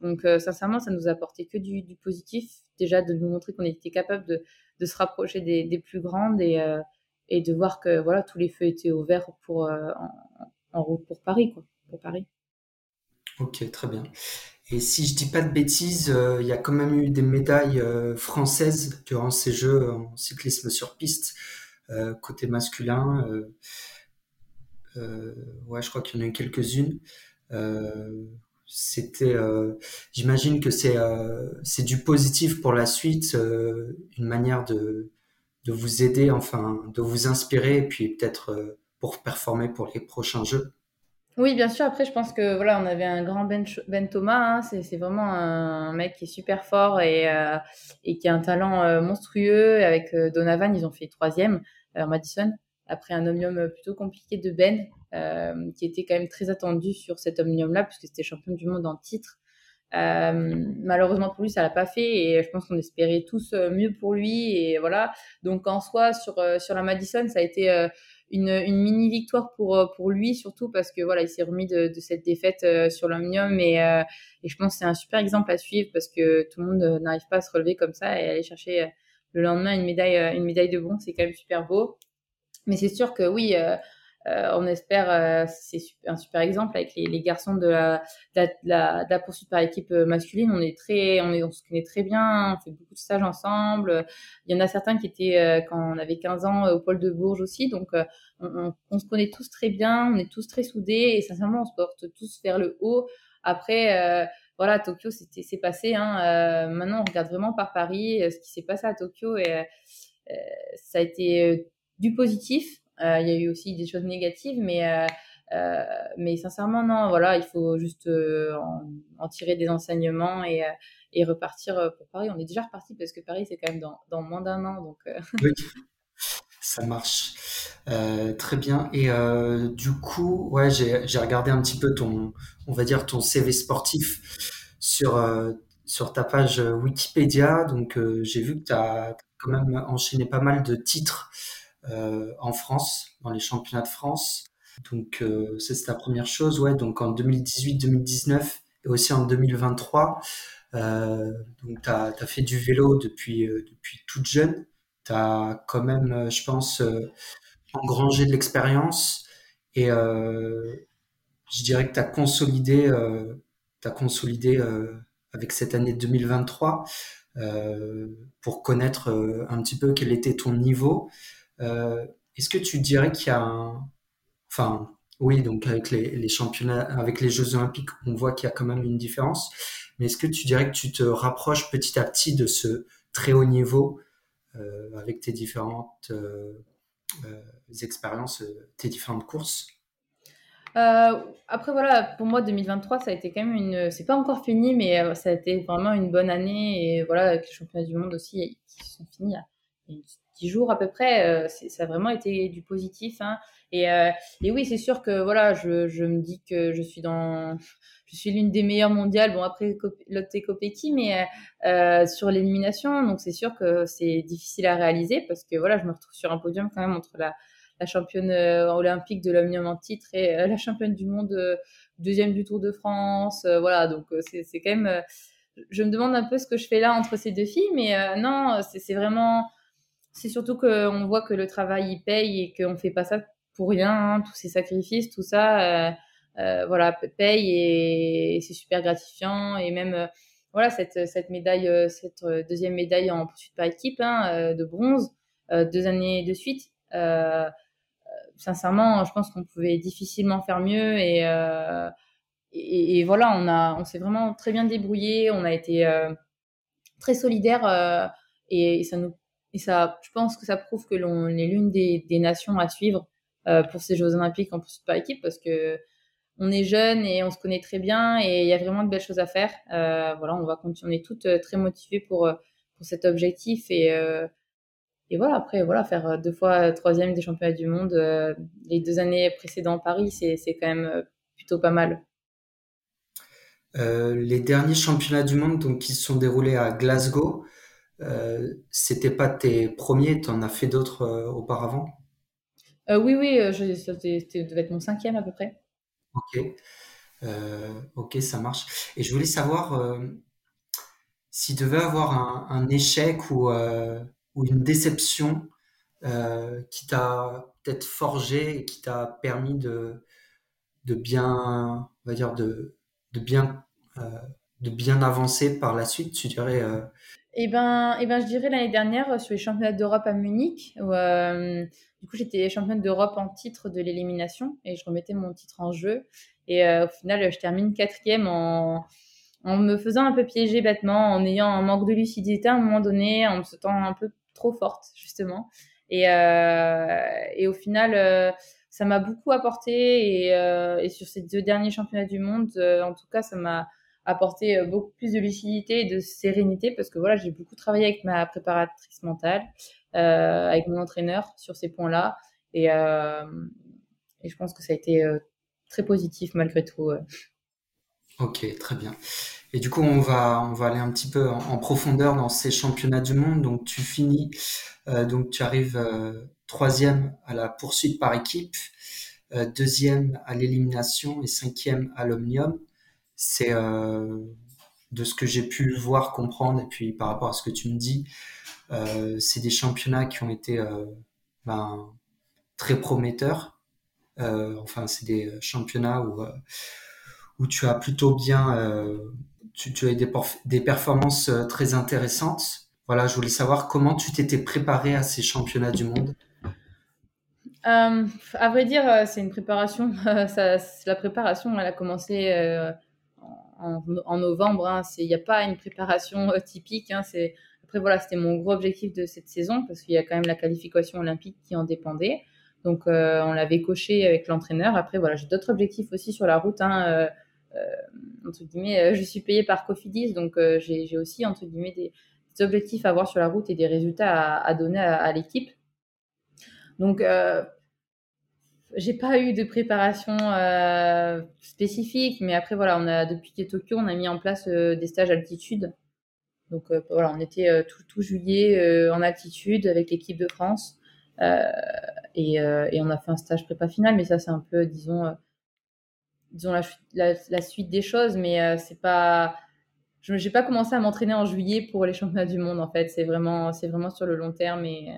donc, sincèrement, ça nous a apporté que du, positif. Déjà, de nous montrer qu'on était capable de, se rapprocher des, plus grandes et, euh, de voir que voilà tous les feux étaient ouverts pour euh, en, route pour Paris quoi, pour Paris. Ok, très bien. Et si je dis pas de bêtises, euh, il y a quand même eu des médailles françaises durant ces Jeux en cyclisme sur piste côté masculin. ouais, je crois qu'il y en a eu quelques-unes c'était euh, j'imagine que c'est euh, c'est du positif pour la suite euh, une manière de de vous aider enfin de vous inspirer et puis peut-être pour performer pour les prochains jeux oui bien sûr après je pense que voilà on avait un grand Ben, ben Thomas hein. c'est vraiment un mec qui est super fort et et qui a un talent monstrueux avec Donovan ils ont fait troisième Madison après un omnium plutôt compliqué de Ben euh, qui était quand même très attendu sur cet omnium-là, puisque c'était champion du monde en titre. Euh, malheureusement pour lui, ça l'a pas fait et je pense qu'on espérait tous euh, mieux pour lui et voilà. Donc en soi, sur sur la Madison, ça a été une, une, mini victoire pour pour lui surtout parce que voilà, il s'est remis de, de, cette défaite sur l'omnium et et je pense c'est un super exemple à suivre parce que tout le monde n'arrive pas à se relever comme ça et aller chercher le lendemain une médaille une médaille de bronze, c'est quand même super beau. Mais c'est sûr que oui on espère, c'est un super exemple avec les, les garçons de la, de la, de la, poursuite par équipe masculine. On est très, on, est, on se connaît très bien, on fait beaucoup de stages ensemble. Il y en a certains qui étaient quand on avait 15 ans au pôle de Bourges aussi, donc on, on, se connaît tous très bien, on est tous très soudés et sincèrement on se porte tous vers le haut. Après, voilà, Tokyo, c'était, c'est passé. Hein, maintenant, on regarde vraiment par Paris ce qui s'est passé à Tokyo et ça a été du positif. Euh, il y a eu aussi des choses négatives, mais euh, euh, mais sincèrement, non, voilà, il faut juste en, tirer des enseignements et, repartir pour Paris. On est déjà reparti parce que Paris, c'est quand même dans, moins d'un an. Donc, Oui, ça marche. très bien. Et du coup, ouais, j'ai regardé un petit peu ton, on va dire, ton CV sportif sur, sur ta page Wikipédia. Donc, j'ai vu que tu as quand même enchaîné pas mal de titres en France, dans les championnats de France. Donc euh, c'est la première chose. Ouais, donc en 2018-2019 et aussi en 2023. Euh, donc tu as, fait du vélo depuis, depuis toute jeune. Tu as quand même, je pense, engrangé de l'expérience et je dirais que tu as consolidé, as consolidé avec cette année 2023 pour connaître un petit peu quel était ton niveau. Euh, est-ce que tu dirais qu'il y a un... Enfin, oui, donc avec les, championnats, avec les Jeux Olympiques, on voit qu'il y a quand même une différence. Mais est-ce que tu dirais que tu te rapproches petit à petit de ce très haut niveau euh, avec tes différentes euh, expériences, tes différentes courses? Après voilà, pour moi 2023 ça a été quand même une, c'est pas encore fini, mais ça a été vraiment une bonne année et voilà avec les championnats du monde aussi qui sont finis il y a 10 jours à peu près, euh, ça a vraiment été du positif. Hein. Et, euh, et, oui, c'est sûr que voilà, je, je, me dis que je suis dans, je suis l'une des meilleures mondiales. Bon après Lotte Kopecky, mais euh, sur l'élimination, donc c'est sûr que c'est difficile à réaliser parce que voilà, je me retrouve sur un podium quand même entre la, la championne olympique de l'omnium en titre et la championne du monde deuxième du Tour de France. voilà, donc c'est quand même. je me demande un peu ce que je fais là entre ces deux filles, mais non, c'est vraiment c'est surtout qu'on voit que le travail il paye et qu'on fait pas ça pour rien, hein, tous ces sacrifices, tout ça, euh, euh, voilà, paye et, c'est super gratifiant. Et même, euh, voilà, cette, cette médaille, cette deuxième médaille en poursuite par équipe hein, de bronze, deux années de suite. sincèrement, je pense qu'on pouvait difficilement faire mieux et, et, voilà, on on s'est vraiment très bien débrouillé, on a été très solidaire et ça nous et ça, je pense que ça prouve que l'on est l'une des, nations à suivre euh, pour ces Jeux Olympiques en poursuite par équipe parce que on est jeune et on se connaît très bien et il y a vraiment de belles choses à faire. Euh, voilà, on va continuer, on est toutes euh, très motivées pour pour cet objectif et et voilà après voilà faire deux fois troisième des championnats du monde les deux années précédentes Paris c'est c'est quand même plutôt pas mal. les derniers championnats du monde donc qui se sont déroulés à Glasgow, euh, c'était pas tes premiers, tu en as fait d'autres euh, auparavant? Euh, Oui, oui, je, ça devait être mon cinquième à peu près. Ok, ok, ça marche. Et je voulais savoir s'il devait avoir un, échec ou, ou, une déception qui t'a peut-être forgé et qui t'a permis de, de bien, on va dire, de, de bien, de bien avancer par la suite, tu dirais eh ben, eh ben, je dirais l'année dernière euh, sur les championnats d'Europe à Munich, où, euh, du coup j'étais championne d'Europe en titre de l'élimination et je remettais mon titre en jeu. Et euh, au final, je termine quatrième en, en me faisant un peu piéger bêtement, en ayant un manque de lucidité à un moment donné, en me sentant un peu trop forte justement. Et, et au final, ça m'a beaucoup apporté et, sur ces deux derniers championnats du monde, en tout cas, ça m'a apporter euh, beaucoup plus de lucidité et de sérénité parce que voilà, j'ai beaucoup travaillé avec ma préparatrice mentale, euh, avec mon entraîneur sur ces points-là et, euh, je pense que ça a été très positif malgré tout. Ok, très bien. Et du coup, on va, on va aller un petit peu en, profondeur dans ces championnats du monde. Donc, tu finis, donc tu arrives troisième à la poursuite par équipe, deuxième à l'élimination et cinquième à l'omnium c'est euh, de ce que j'ai pu voir, comprendre, et puis par rapport à ce que tu me dis, euh, c'est des championnats qui ont été euh, ben, très prometteurs. enfin, c'est des championnats où, où tu as plutôt bien, tu, as des, des performances très intéressantes. Voilà, je voulais savoir comment tu t'étais préparé à ces championnats du monde. Euh, à vrai dire, c'est une préparation. (laughs) ça, la préparation, elle a commencé en, novembre. Hein. Il n'y a pas une préparation typique. Hein. Après, voilà, c'était mon gros objectif de cette saison parce qu'il y a quand même la qualification olympique qui en dépendait. Donc, on l'avait coché avec l'entraîneur. Après, voilà, j'ai d'autres objectifs aussi sur la route. Hein. entre guillemets, je suis payée par Cofidis, donc j'ai aussi entre guillemets des, objectifs à avoir sur la route et des résultats à, donner à, à l'équipe. Donc, euh, j'ai pas eu de préparation euh, spécifique, mais après, voilà, on a, depuis Tokyo, on a mis en place euh, des stages altitude. Donc, euh, voilà, on était tout, tout, juillet en altitude avec l'équipe de France. Et, on a fait un stage prépa final, mais ça, c'est un peu, disons, disons la, la, suite des choses, mais c'est pas. Je n'ai pas commencé à m'entraîner en juillet pour les championnats du monde, en fait. C'est vraiment, c'est vraiment sur le long terme et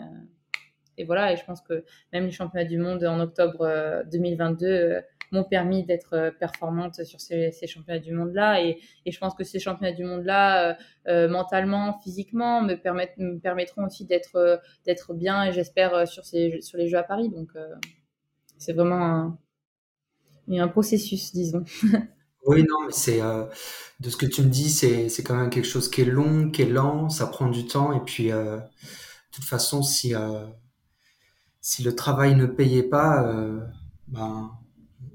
et voilà, et je pense que même les championnats du monde en octobre 2022 euh, euh, m'ont permis d'être euh, performante sur ces, championnats du monde-là. Et, je pense que ces championnats du monde-là, mentalement, physiquement, me, permettront aussi d'être bien, et j'espère, sur, les Jeux à Paris. Donc, c'est vraiment un processus, disons. (laughs) Oui, non, mais c'est de ce que tu me dis, c'est quand même quelque chose qui est long, qui est lent, ça prend du temps. Et puis, de toute façon, si si le travail ne payait pas, euh, ben,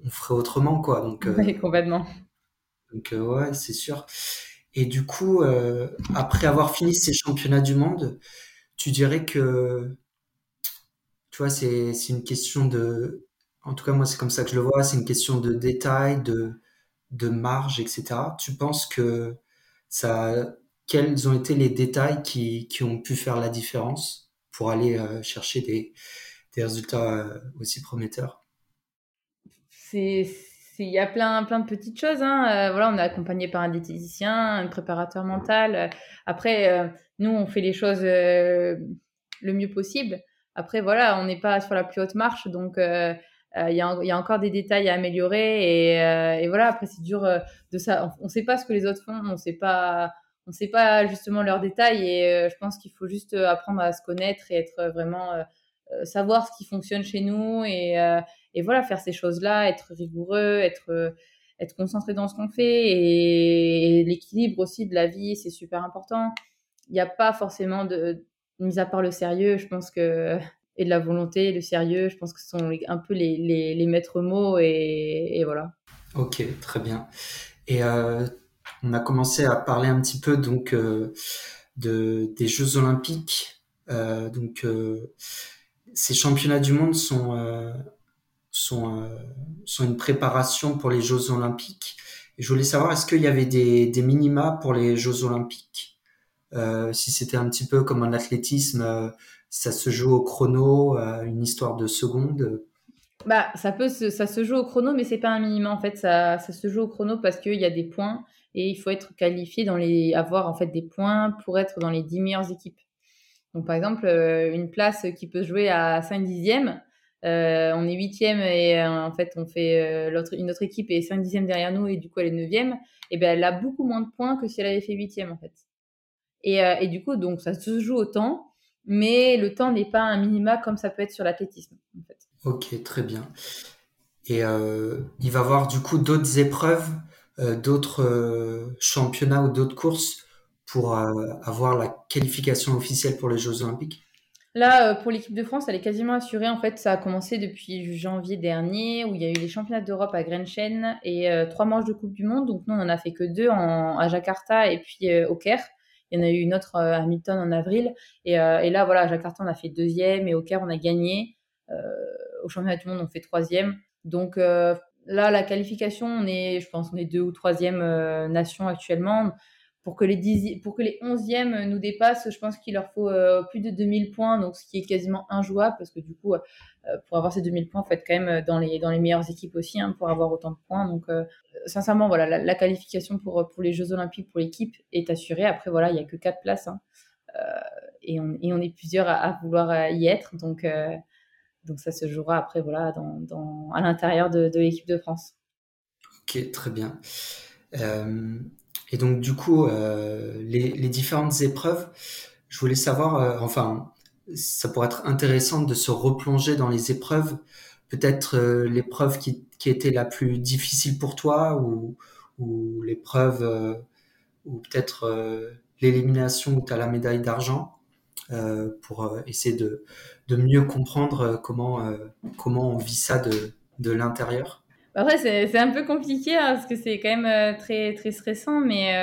on ferait autrement, quoi. Donc, euh, oui, complètement. Donc, euh, ouais, c'est sûr. Et du coup, après avoir fini ces championnats du monde, tu dirais que, tu vois, c'est, une question de, en tout cas, moi, c'est comme ça que je le vois, c'est une question de détail, de, de marge, etc. Tu penses que ça, quels ont été les détails qui, qui ont pu faire la différence pour aller chercher des, des résultats euh, aussi prometteurs il y a plein, plein de petites choses. Hein. Euh, voilà, on est accompagné par un diététicien, un préparateur mental. Après, euh, nous, on fait les choses le mieux possible. Après, voilà, on n'est pas sur la plus haute marche, donc il y, a, encore des détails à améliorer. Et, voilà, après, c'est dur de ça. On ne sait pas ce que les autres font, on ne sait pas. Sait pas justement leurs détails et je pense qu'il faut juste apprendre à se connaître et être vraiment savoir ce qui fonctionne chez nous et, euh, et voilà, faire ces choses-là, être rigoureux, être, euh, être concentré dans ce qu'on fait et, l'équilibre aussi de la vie, c'est super important. Il n'y a pas forcément de, mis à part le sérieux, je pense que et de la volonté, le sérieux, je pense que ce sont un peu les, les, les maîtres mots et, voilà. Ok, très bien. Et euh, on a commencé à parler un petit peu donc euh, de, des Jeux Olympiques. Euh, donc ces championnats du monde sont, euh, sont, euh, sont une préparation pour les Jeux olympiques. Je voulais savoir, est-ce qu'il y avait des, des minima pour les Jeux olympiques? Euh, Si c'était un petit peu comme en athlétisme, ça se joue au chrono, une histoire de secondes bah, ça peut ça se joue au chrono, mais c'est pas un minima en fait. Ça, ça se joue au chrono parce qu'il y a des points et il faut être qualifié dans les, avoir en fait des points pour être dans les 10 meilleures équipes. Donc, par exemple, euh, une place qui peut jouer à 5 dixièmes, euh, on est huitième et euh, en fait, on fait l'autre, une autre équipe est 5 dixièmes derrière nous et du coup, elle est neuvième. Et ben, elle a beaucoup moins de points que si elle avait fait huitième en fait. Et, du coup, donc, ça se joue au temps, mais le temps n'est pas un minima comme ça peut être sur l'athlétisme. En fait. Ok, très bien. Et il va y avoir du coup d'autres épreuves, d'autres championnats ou d'autres courses pour euh, avoir la qualification officielle pour les Jeux Olympiques? Là, euh, pour l'équipe de France, elle est quasiment assurée. En fait, ça a commencé depuis janvier dernier, où il y a eu les championnats d'Europe à Grenchen et euh, trois manches de Coupe du Monde. Donc, nous, on en a fait que deux en, à Jakarta et puis au Caire. Il y en a eu une autre à Hamilton en avril. Et, et, là, voilà, à Jakarta, on a fait deuxième et au Caire, on a gagné. au championnat du monde, on fait troisième. Donc, là, la qualification, on est, je pense, on est deux ou troisième nation actuellement pour que les 10, pour que les 11e nous dépassent, je pense qu'il leur faut euh, plus de 2000 points, donc ce qui est quasiment injouable parce que du coup, euh, pour avoir ces 2000 points, il faut être quand même dans les, meilleures équipes aussi hein, pour avoir autant de points. Donc, euh, sincèrement, voilà, la, qualification pour, les Jeux Olympiques pour l'équipe est assurée. Après, voilà, il n'y a que 4 places hein, et, on, est plusieurs à, vouloir y être. Donc, ça se jouera après, voilà, à l'intérieur de, l'équipe de France. Ok, très bien. Et donc du coup, les, les, différentes épreuves, je voulais savoir, enfin, ça pourrait être intéressant de se replonger dans les épreuves, peut-être l'épreuve qui, qui était la plus difficile pour toi ou, ou l'épreuve ou peut-être l'élimination où tu as la médaille d'argent euh, pour euh, essayer de, de, mieux comprendre euh, comment, comment on vit ça de, de l'intérieur bah ouais, c'est un peu compliqué hein, parce que c'est quand même très, très stressant, mais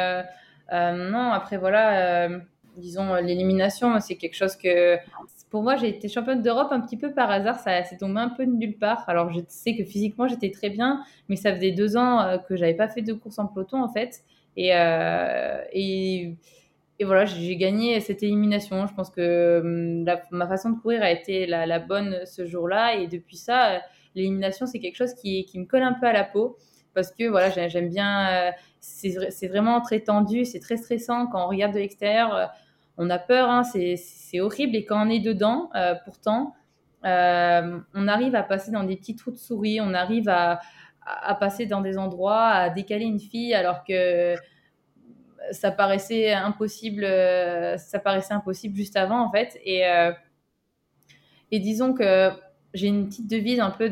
non, après voilà, disons l'élimination, c'est quelque chose que pour moi, j'ai été championne d'Europe un petit peu par hasard. Ça s'est tombé un peu de nulle part. Alors, je sais que physiquement, j'étais très bien, mais ça faisait deux ans que j'avais pas fait de course en peloton, en fait. Et, et voilà, j'ai gagné cette élimination. Je pense que hum, ma façon de courir a été la, bonne ce jour-là. Et depuis ça, l'élimination, c'est quelque chose qui, me colle un peu à la peau. Parce que voilà, j'aime bien. Euh, c'est vraiment très tendu, c'est très stressant. Quand on regarde de l'extérieur, euh, on a peur, hein, c'est horrible. Et quand on est dedans, euh, pourtant, on arrive à passer dans des petits trous de souris, on arrive à, passer dans des endroits, à décaler une fille alors que ça paraissait impossible, ça paraissait impossible juste avant en fait. Et disons que j'ai une petite devise un peu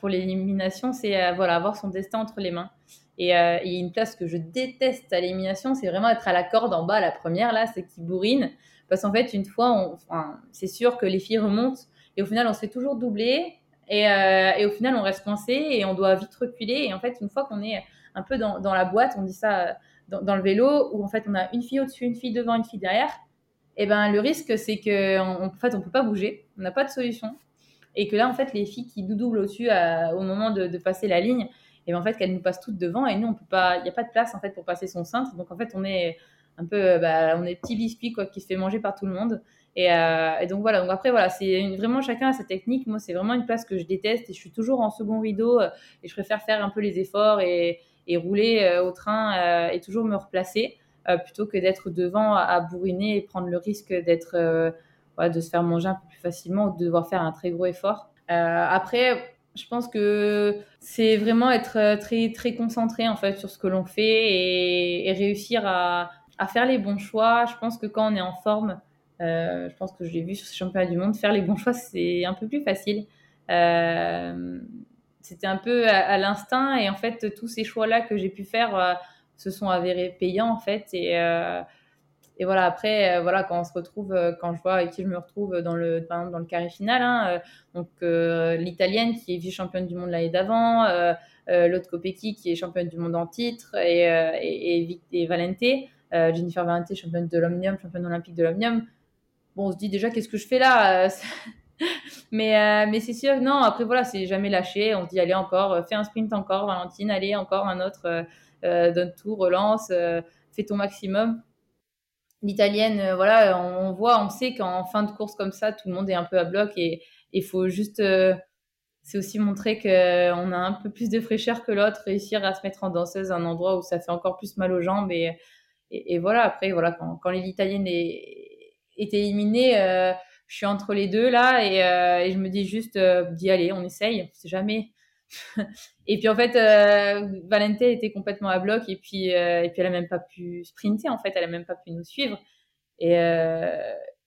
pour l'élimination, c'est euh, voilà, avoir son destin entre les mains. Et y a une place que je déteste à l'élimination, c'est vraiment être à la corde en bas, la première là, c'est qui bourrine. Parce qu'en fait, une fois, c'est sûr que les filles remontent et au final, on se fait toujours doubler. Et, et, au final, on reste coincé et on doit vite reculer. Et en fait, une fois qu'on est un peu dans, la boîte, on dit ça dans, le vélo où en fait on a une fille au-dessus, une fille devant, une fille derrière, et eh ben le risque c'est que en fait on peut pas bouger, on n'a pas de solution, et que là en fait les filles qui nous doublent au-dessus au moment de, passer la ligne, et eh ben en fait qu'elles nous passent toutes devant et nous on peut pas, il n'y a pas de place en fait pour passer son cintre, donc en fait on est un peu, bah, on est petit biscuit quoi qui se fait manger par tout le monde. Et, euh, donc voilà, donc après voilà, c'est vraiment chacun a sa technique. Moi, c'est vraiment une place que je déteste et je suis toujours en second rideau euh, et je préfère faire un peu les efforts et, et rouler euh, au train euh, et toujours me replacer euh, plutôt que d'être devant à, bourriner et prendre le risque d'être de se faire manger un peu plus facilement ou de devoir faire un très gros effort. après, je pense que c'est vraiment être très très concentré en fait sur ce que l'on fait et, réussir à, à, faire les bons choix. Je pense que quand on est en forme, je pense que je l'ai vu sur ce championnat du monde, faire les bons choix c'est un peu plus facile. Euh, c'était un peu à, l'instinct et en fait tous ces choix là que j'ai pu faire euh, se sont avérés payants en fait et euh, et voilà après euh, voilà quand on se retrouve quand je vois avec qui je me retrouve dans le dans le carré final hein, donc l'italienne qui est vice championne du monde l'année d'avant l'autre Kopecky qui est championne du monde en titre et Valente Jennifer Valente championne de l'omnium championne olympique de l'omnium bon on se dit déjà qu'est-ce que je fais là (laughs) mais, euh, mais c'est sûr, non, après voilà, c'est jamais lâché. On dit, allez encore, euh, fais un sprint encore, Valentine, allez, encore un autre, euh, donne tout, relance, fais ton maximum. L'italienne, voilà, on, voit, on sait qu'en fin de course comme ça, tout le monde est un peu à bloc et il faut juste, c'est aussi montrer qu'on a un peu plus de fraîcheur que l'autre, réussir à se mettre en danseuse à un endroit où ça fait encore plus mal aux jambes et, voilà, après, voilà, quand, l'italienne est, éliminée, je suis entre les deux là et, euh, je me dis juste euh, d'y aller, on essaye, on sait jamais. (laughs) et puis en fait, euh, Valente était complètement à bloc et puis et puis elle a même pas pu sprinter en fait, elle a même pas pu nous suivre. Et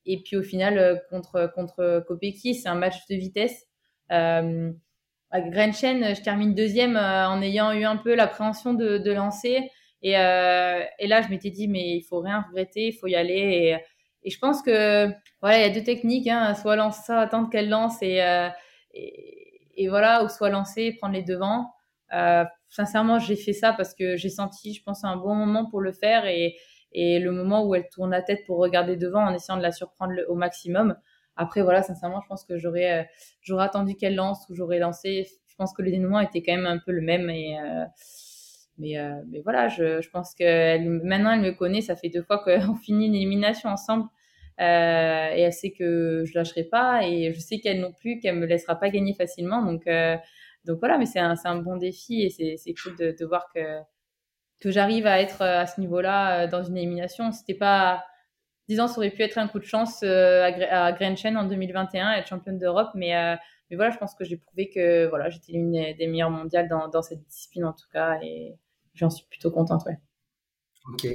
et puis au final contre contre Kopecky, c'est un match de vitesse. à Grenchen, je termine deuxième en ayant eu un peu l'appréhension de, lancer. Et, et là, je m'étais dit, mais il faut rien regretter, il faut y aller. Et, je pense que voilà, il y a deux techniques, hein, soit lancer ça, attendre qu'elle lance et, euh, et, voilà, ou soit lancer, prendre les devants. Euh, sincèrement, j'ai fait ça parce que j'ai senti, je pense, un bon moment pour le faire et, le moment où elle tourne la tête pour regarder devant en essayant de la surprendre au maximum. Après, voilà, sincèrement, je pense que j'aurais, euh, j'aurais attendu qu'elle lance ou j'aurais lancé. Je pense que le dénouement était quand même un peu le même et mais, mais voilà, je, je pense que maintenant elle me connaît, ça fait deux fois qu'on (laughs) finit une élimination ensemble. Euh, et elle sait que je lâcherai pas et je sais qu'elle non plus qu'elle me laissera pas gagner facilement donc euh, voilà mais c'est un, bon défi et c'est cool de, voir que j'arrive à être à ce niveau-là euh, dans une élimination c'était pas disons ça aurait pu être un coup de chance à, à Grenchen en 2021 être championne d'Europe mais mais voilà, je pense que j'ai prouvé que voilà, j'étais l'une des, meilleures mondiales dans, dans, cette discipline en tout cas, et j'en suis plutôt contente. Ouais. Ok.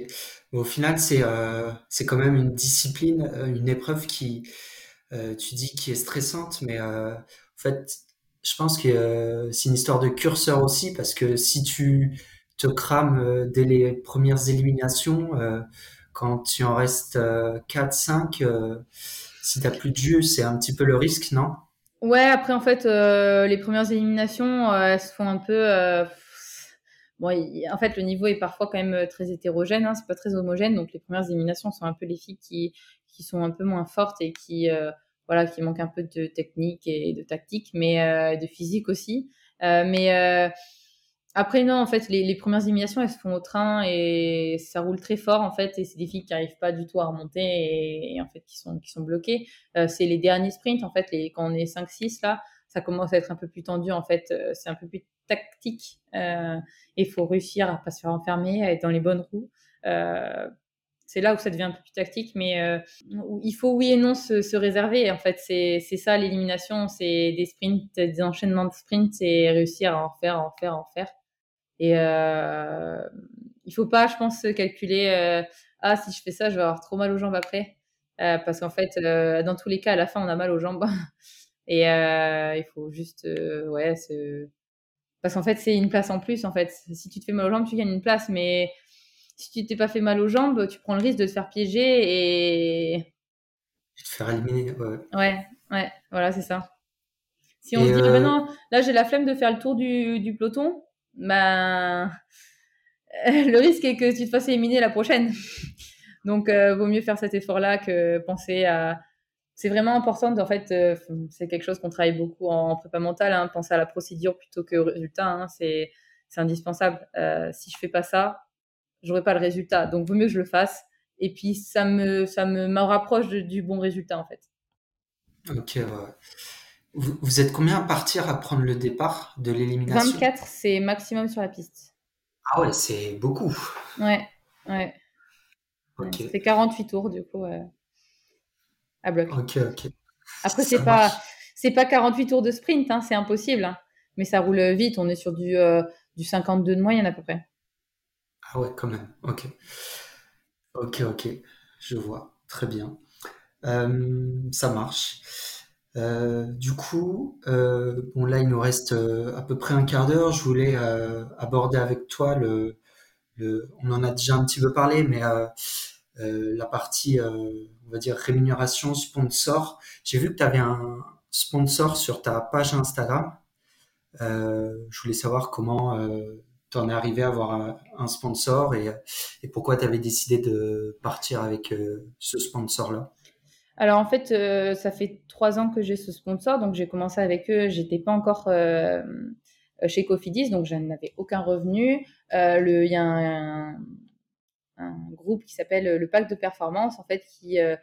au final, c'est euh, c'est quand même une discipline, euh, une épreuve qui, euh, tu dis, qui est stressante, mais en fait, je pense que c'est une histoire de curseur aussi, parce que si tu te crames dès les premières éliminations, quand tu en restes 4, 5, si t'as plus de jus, c'est un petit peu le risque, non? Ouais, après, en fait, les premières éliminations, elles se font un peu Bon, en fait, le niveau est parfois quand même euh, très hétérogène, hein, c'est pas très homogène, donc les premières éliminations sont un peu les filles qui, qui sont un peu moins fortes et qui, euh, voilà, qui manquent un peu de technique et de tactique, mais euh, de physique aussi. Mais après, non, en fait, les, premières éliminations, elles se font au train et ça roule très fort, en fait, et c'est des filles qui n'arrivent pas du tout à remonter et, et, en fait, qui sont, qui sont bloquées. c'est les derniers sprints, en fait, les, quand on est 5-6, là, ça commence à être un peu plus tendu, en fait, c'est un peu plus tactique. Euh, il faut réussir à pas se faire enfermer, à être dans les bonnes roues. Euh, c'est là où ça devient un peu plus tactique, mais euh, il faut oui et non se, réserver. En fait, c'est ça l'élimination, c'est des sprints, des enchaînements de sprints, c'est réussir à en faire, en faire, en faire. Et euh, il faut pas, je pense, calculer ah si je fais ça, je vais avoir trop mal aux jambes après, parce qu'en fait, dans tous les cas, à la fin, on a mal aux jambes. (laughs) et il faut juste ouais se parce qu'en fait, c'est une place en plus. En fait, si tu te fais mal aux jambes, tu gagnes une place. Mais si tu t'es pas fait mal aux jambes, tu prends le risque de te faire piéger et. De te faire éliminer. Ouais, ouais, ouais voilà, c'est ça. Si on se dit, euh... non, là j'ai la flemme de faire le tour du, du peloton, ben. (laughs) le risque est que tu te fasses éliminer la prochaine. Donc, euh, vaut mieux faire cet effort-là que penser à c'est vraiment important. En fait, euh, c'est quelque chose qu'on travaille beaucoup en, prépa mentale. Hein, penser à la procédure plutôt que au résultat, hein, c'est indispensable. Euh, si je fais pas ça, j'aurai pas le résultat. Donc, vaut mieux que je le fasse. Et puis, ça me ça me, rapproche du bon résultat en fait. Ok. Vous, vous, êtes combien à partir à prendre le départ de l'élimination? 24, c'est maximum sur la piste. Ah ouais, c'est beaucoup. Ouais, ouais. C'est 48 tours du coup à bloc. Ok, ok. Après, c'est pas, c'est pas 48 tours de sprint, hein, c'est impossible. Hein. Mais ça roule vite, on est sur du, euh, du 52 de moyenne à peu près. Ah ouais, quand même. Ok. Ok, ok. Je vois. Très bien. Euh, ça marche. Euh, du coup, bon là il nous reste à peu près un quart d'heure. Je voulais aborder avec toi le, le, on en a déjà un petit peu parlé, mais la partie on va dire rémunération, sponsor. J'ai vu que tu avais un sponsor sur ta page Instagram. Euh, je voulais savoir comment euh, tu en es arrivé à avoir un, sponsor et, pourquoi tu avais décidé de partir avec euh, ce sponsor-là. Alors en fait, ça fait trois ans que j'ai ce sponsor, donc j'ai commencé avec eux. J'étais pas encore chez Cofidis, donc je n'avais aucun revenu. Il y a un, un groupe qui s'appelle le Pacte de performance, en fait, qui, euh,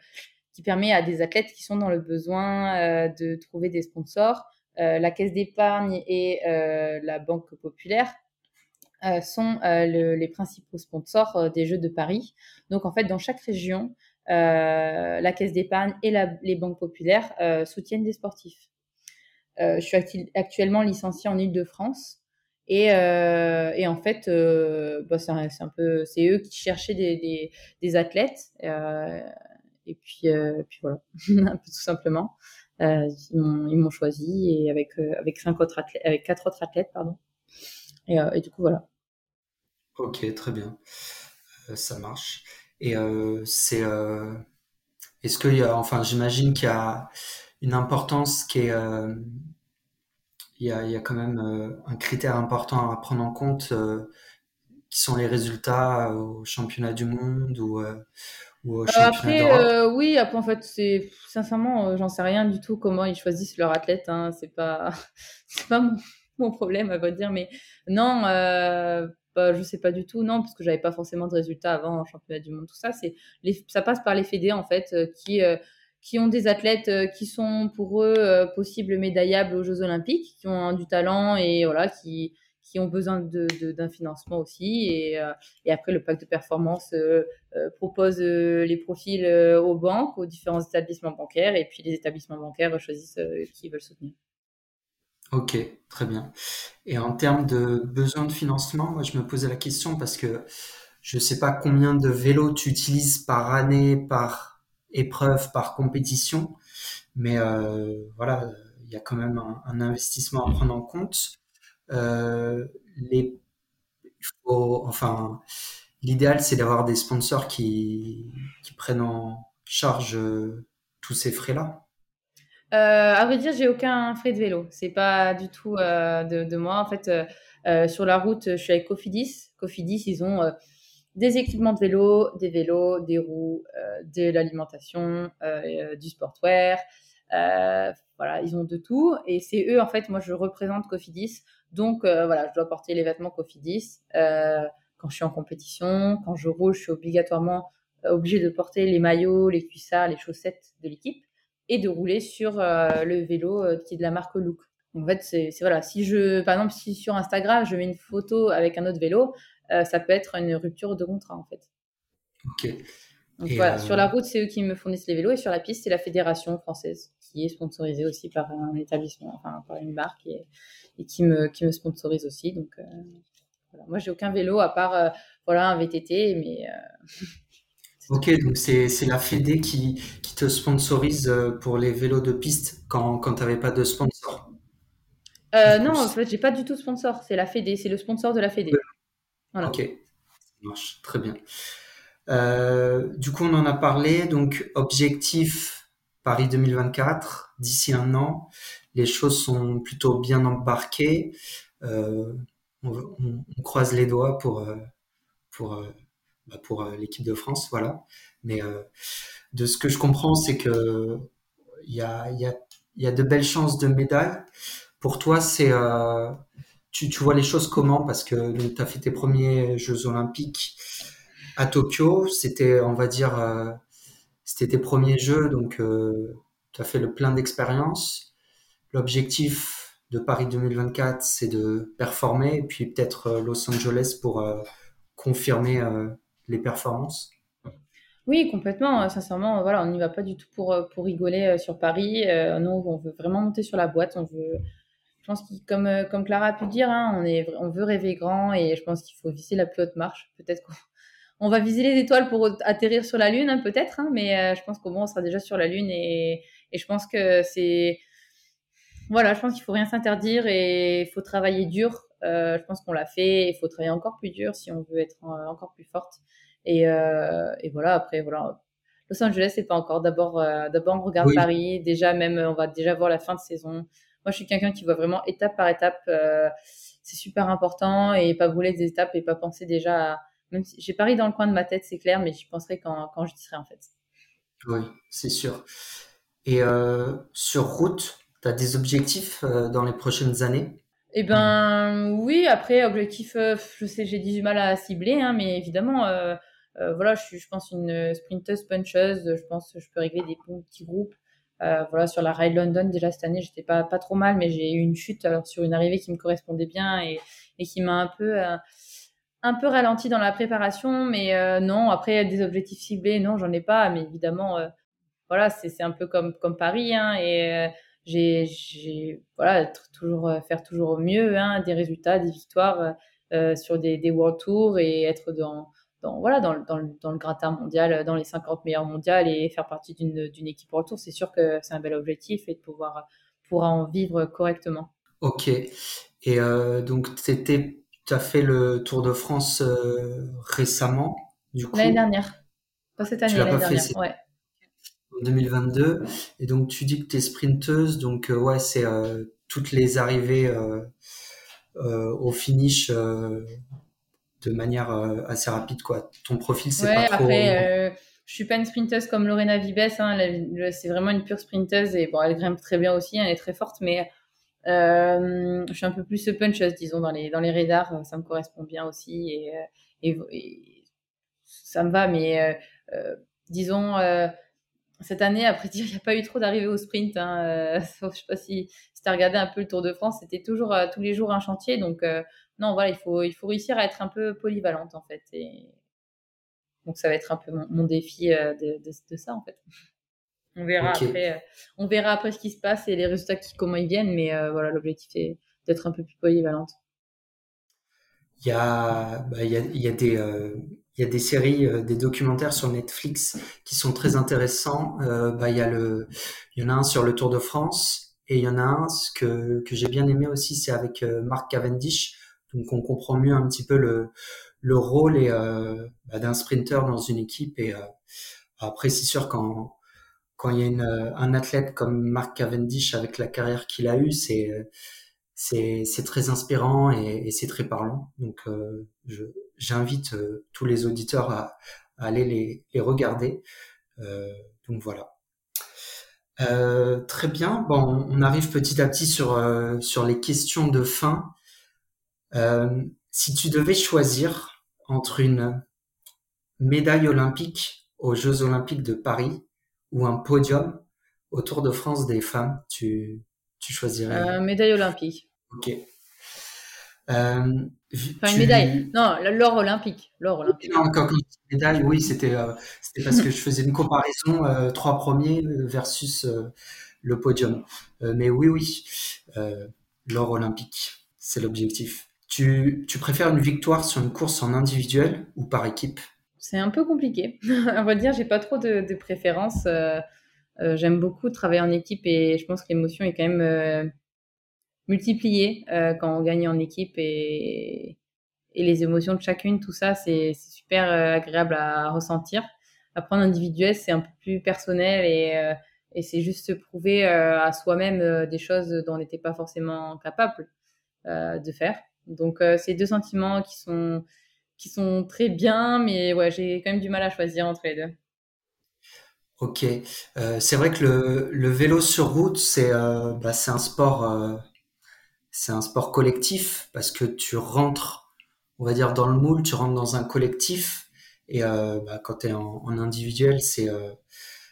qui permet à des athlètes qui sont dans le besoin euh, de trouver des sponsors. Euh, la Caisse d'épargne et la Banque populaire sont les principaux sponsors des Jeux de Paris. Donc, en fait, dans chaque région, la Caisse d'épargne et les banques populaires soutiennent des sportifs. je suis actuellement licenciée en Ile-de-France et, euh, et, en fait, euh, bah, c'est un, peu, c'est eux qui cherchaient des, des, athlètes. Euh, et puis, puis voilà, (laughs) tout simplement. Ils m'ont choisi et avec avec cinq autres athlètes, avec quatre autres athlètes, pardon. Et, et du coup voilà. Ok, très bien, ça marche. Et c'est, est-ce qu'il y a, enfin, j'imagine qu'il y a une importance qui est il y a, y a quand même euh, un critère important à prendre en compte euh, qui sont les résultats au championnat du monde ou, euh, ou au championnat après, oui, après en fait, c'est sincèrement, j'en sais rien du tout comment ils choisissent leur athlète. Hein, c'est pas, (laughs) c'est pas mon, mon, problème à vrai dire, mais non, euh, bah, je sais pas du tout, non, parce que j'avais pas forcément de résultats avant au championnat du monde. Tout ça, c'est, ça passe par les fédés en fait, qui qui ont des athlètes euh, qui sont pour eux euh, possibles médaillables aux Jeux Olympiques, qui ont du talent et voilà, qui, qui ont besoin d'un de, d'un financement aussi. Et, euh, et, après, le pacte de performance propose les profils aux banques, aux différents établissements bancaires, et puis les établissements bancaires choisissent qui veulent soutenir. Ok, très bien. Et en termes de besoin de financement, moi je me posais la question parce que je ne sais pas combien de vélos tu utilises par année, par épreuve, par compétition, mais euh, voilà, il y a quand même un, investissement à prendre en compte. Euh, les, enfin, l'idéal c'est d'avoir des sponsors qui, prennent en charge euh, tous ces frais-là. Euh, à vrai dire, j'ai aucun frais de vélo. C'est pas du tout de, de, moi. En fait, sur la route, je suis avec Cofidis. Cofidis, ils ont des équipements de vélo, des vélos, des roues, de l'alimentation, du sportwear. voilà, ils ont de tout. Et c'est eux, en fait, moi, je représente Cofidis. Donc, voilà, je dois porter les vêtements Cofidis. quand je suis en compétition, quand je roule, je suis obligatoirement obligé de porter les maillots, les cuissards, les chaussettes de l'équipe et de rouler sur euh, le vélo euh, qui est de la marque Look. En fait, c'est voilà, si je, par exemple, si sur Instagram je mets une photo avec un autre vélo, euh, ça peut être une rupture de contrat en fait. Ok. Donc, voilà, sur la route, c'est eux qui me fournissent les vélos et sur la piste, c'est la fédération française qui est sponsorisée aussi par un établissement, enfin par une marque et, et qui me qui me sponsorise aussi. Donc euh, voilà. moi, j'ai aucun vélo à part euh, voilà un VTT, mais (laughs) Ok, donc c'est la Fédé qui, qui te sponsorise euh, pour les vélos de piste quand, quand tu n'avais pas de sponsor? Euh, non, en fait, j'ai pas du tout de sponsor. C'est la Fédé, c'est le sponsor de la Fédé. Ok, ça marche très bien. Euh, du coup, on en a parlé. Donc, objectif Paris 2024, d'ici un an. Les choses sont plutôt bien embarquées. Euh, on, croise les doigts pour, euh, bah, l'équipe de France, voilà. Mais de ce que je comprends, c'est que il y a, y, a, de belles chances de médailles. Pour toi, c'est tu, tu vois les choses comment? Parce que tu as fait tes premiers Jeux Olympiques à Tokyo. C'était, on va dire, euh, c'était tes premiers Jeux, donc euh, tu as fait le plein d'expérience. L'objectif de Paris 2024, c'est de performer, et puis peut-être Los Angeles pour confirmer les performances Oui, complètement. Sincèrement, voilà, on n'y va pas du tout pour, pour rigoler euh, sur Paris. Euh, nous, on veut vraiment monter sur la boîte. On veut, pense que, comme, euh, comme Clara a pu dire, hein, on, est, on veut rêver grand et je pense qu'il faut viser la plus haute marche. Peut-être qu'on (laughs) va viser les étoiles pour atterrir sur la Lune, hein, peut-être, hein, mais je pense qu'au moins on sera déjà sur la Lune et, et je pense que c'est. Voilà, je pense qu'il faut rien s'interdire et il faut travailler dur. Euh, je pense qu'on l'a fait. Il faut travailler encore plus dur si on veut être encore plus forte. Et, euh, et voilà, après, voilà. Los Angeles, c'est pas encore. D'abord, euh, d'abord, on regarde oui. Paris. Déjà, même, on va déjà voir la fin de saison. Moi, je suis quelqu'un qui voit vraiment étape par étape. Euh, c'est super important et pas brûler des étapes et pas penser déjà à. Même si j'ai Paris dans le coin de ma tête, c'est clair, mais j'y penserai quand, quand je serai en fait. Oui, c'est sûr. Et euh, sur route, tu as des objectifs euh, dans les prochaines années? Eh ben oui, après objectif, euh, je sais, j'ai du mal à cibler, hein, mais évidemment, voilà, je suis, je pense, une sprinteuse puncheuse. Je pense que je peux régler des petits groupes. Euh, voilà, sur la Ride London, déjà cette année, j'étais pas, pas trop mal, mais j'ai eu une chute alors, sur une arrivée qui me correspondait bien et, et qui m'a un peu, euh, un peu ralenti dans la préparation. Mais euh, non, après, des objectifs ciblés, non, j'en ai pas. Mais évidemment, voilà, c'est un peu comme, comme Paris. Hein, et j'ai, voilà, toujours, faire toujours au mieux, hein, des résultats, des victoires sur des, des World Tours et être dans dans, voilà, dans, dans, dans, le gratin mondial, dans les 50 meilleurs mondiales et faire partie d'une équipe pour le tour, c'est sûr que c'est un bel objectif et de pouvoir, pouvoir en vivre correctement. Ok. Et euh, donc, tu as fait le Tour de France euh, récemment, du coup? L'année dernière. Pas cette année, l'année dernière. Fait, ouais. 2022. Et donc, tu dis que tu es sprinteuse. Donc, euh, ouais, c'est euh, toutes les arrivées euh, au finish de manière euh, assez rapide quoi. Ton profil c'est ouais, pas trop. Après, euh, je suis pas une sprinteuse comme Lorena Vibes, hein, c'est vraiment une pure sprinteuse et bon, elle grimpe très bien aussi, elle est très forte, mais euh, je suis un peu plus puncheuse disons dans les dans les radars, ça me correspond bien aussi et, et, et ça me va, mais euh, disons cette année, après dire, il n'y a pas eu trop d'arrivées au sprint. Hein. (laughs) Je sais pas si, si tu as regardé un peu le Tour de France, c'était toujours tous les jours un chantier. Donc, non, voilà, il faut, il faut réussir à être un peu polyvalente, en fait. Et... Donc, ça va être un peu mon, mon défi de, de, de, ça, en fait. On verra après. on verra après ce qui se passe et les résultats qui comment ils viennent, mais voilà, l'objectif est d'être un peu plus polyvalente. Il y a, bah, il y a, il y a des il y a des séries, euh, des documentaires sur Netflix qui sont très intéressants. Euh, bah, il y a le, il y en a un sur le Tour de France et il y en a un que que j'ai bien aimé aussi, c'est avec euh, Mark Cavendish. Donc on comprend mieux un petit peu le le rôle euh, bah, d'un sprinter dans une équipe. Et euh, après, c'est sûr quand il y a une, un athlète comme Mark Cavendish avec la carrière qu'il a eue, c'est très inspirant et, c'est très parlant. Donc j'invite euh, tous les auditeurs à, aller les, regarder. Euh, donc voilà. Euh, très bien. Bon, on arrive petit à petit sur les questions de fin. Si tu devais choisir entre une médaille olympique aux Jeux olympiques de Paris ou un podium au Tour de France des femmes, tu tu choisirais Médaille olympique. Ok. Euh, enfin, une médaille. Non, l'or olympique. L'or olympique. Non, quand, médaille, oui, c'était euh, c'était parce que je faisais une comparaison euh, trois premiers versus euh, le podium. mais oui, oui, l'or olympique, c'est l'objectif. Tu, préfères une victoire sur une course en individuel ou par équipe? C'est un peu compliqué. (laughs) On va dire, j'ai pas trop de, de préférence. J'aime beaucoup travailler en équipe et je pense que l'émotion est quand même euh, quand on gagne en équipe et, les émotions de chacune, tout ça, c'est super euh, agréable à ressentir. Après, en individuel, c'est un peu plus personnel et, euh, c'est juste prouver à soi-même des choses dont on n'était pas forcément capable de faire. Donc, c'est deux sentiments qui sont, qui sont très bien, mais ouais, j'ai quand même du mal à choisir entre les deux. Ok, euh, c'est vrai que le, le, vélo sur route, c'est euh, bah, un sport c'est un sport collectif parce que tu rentres, on va dire, dans le moule, tu rentres dans un collectif. Et euh, bah, quand tu es en, individuel, c'est euh,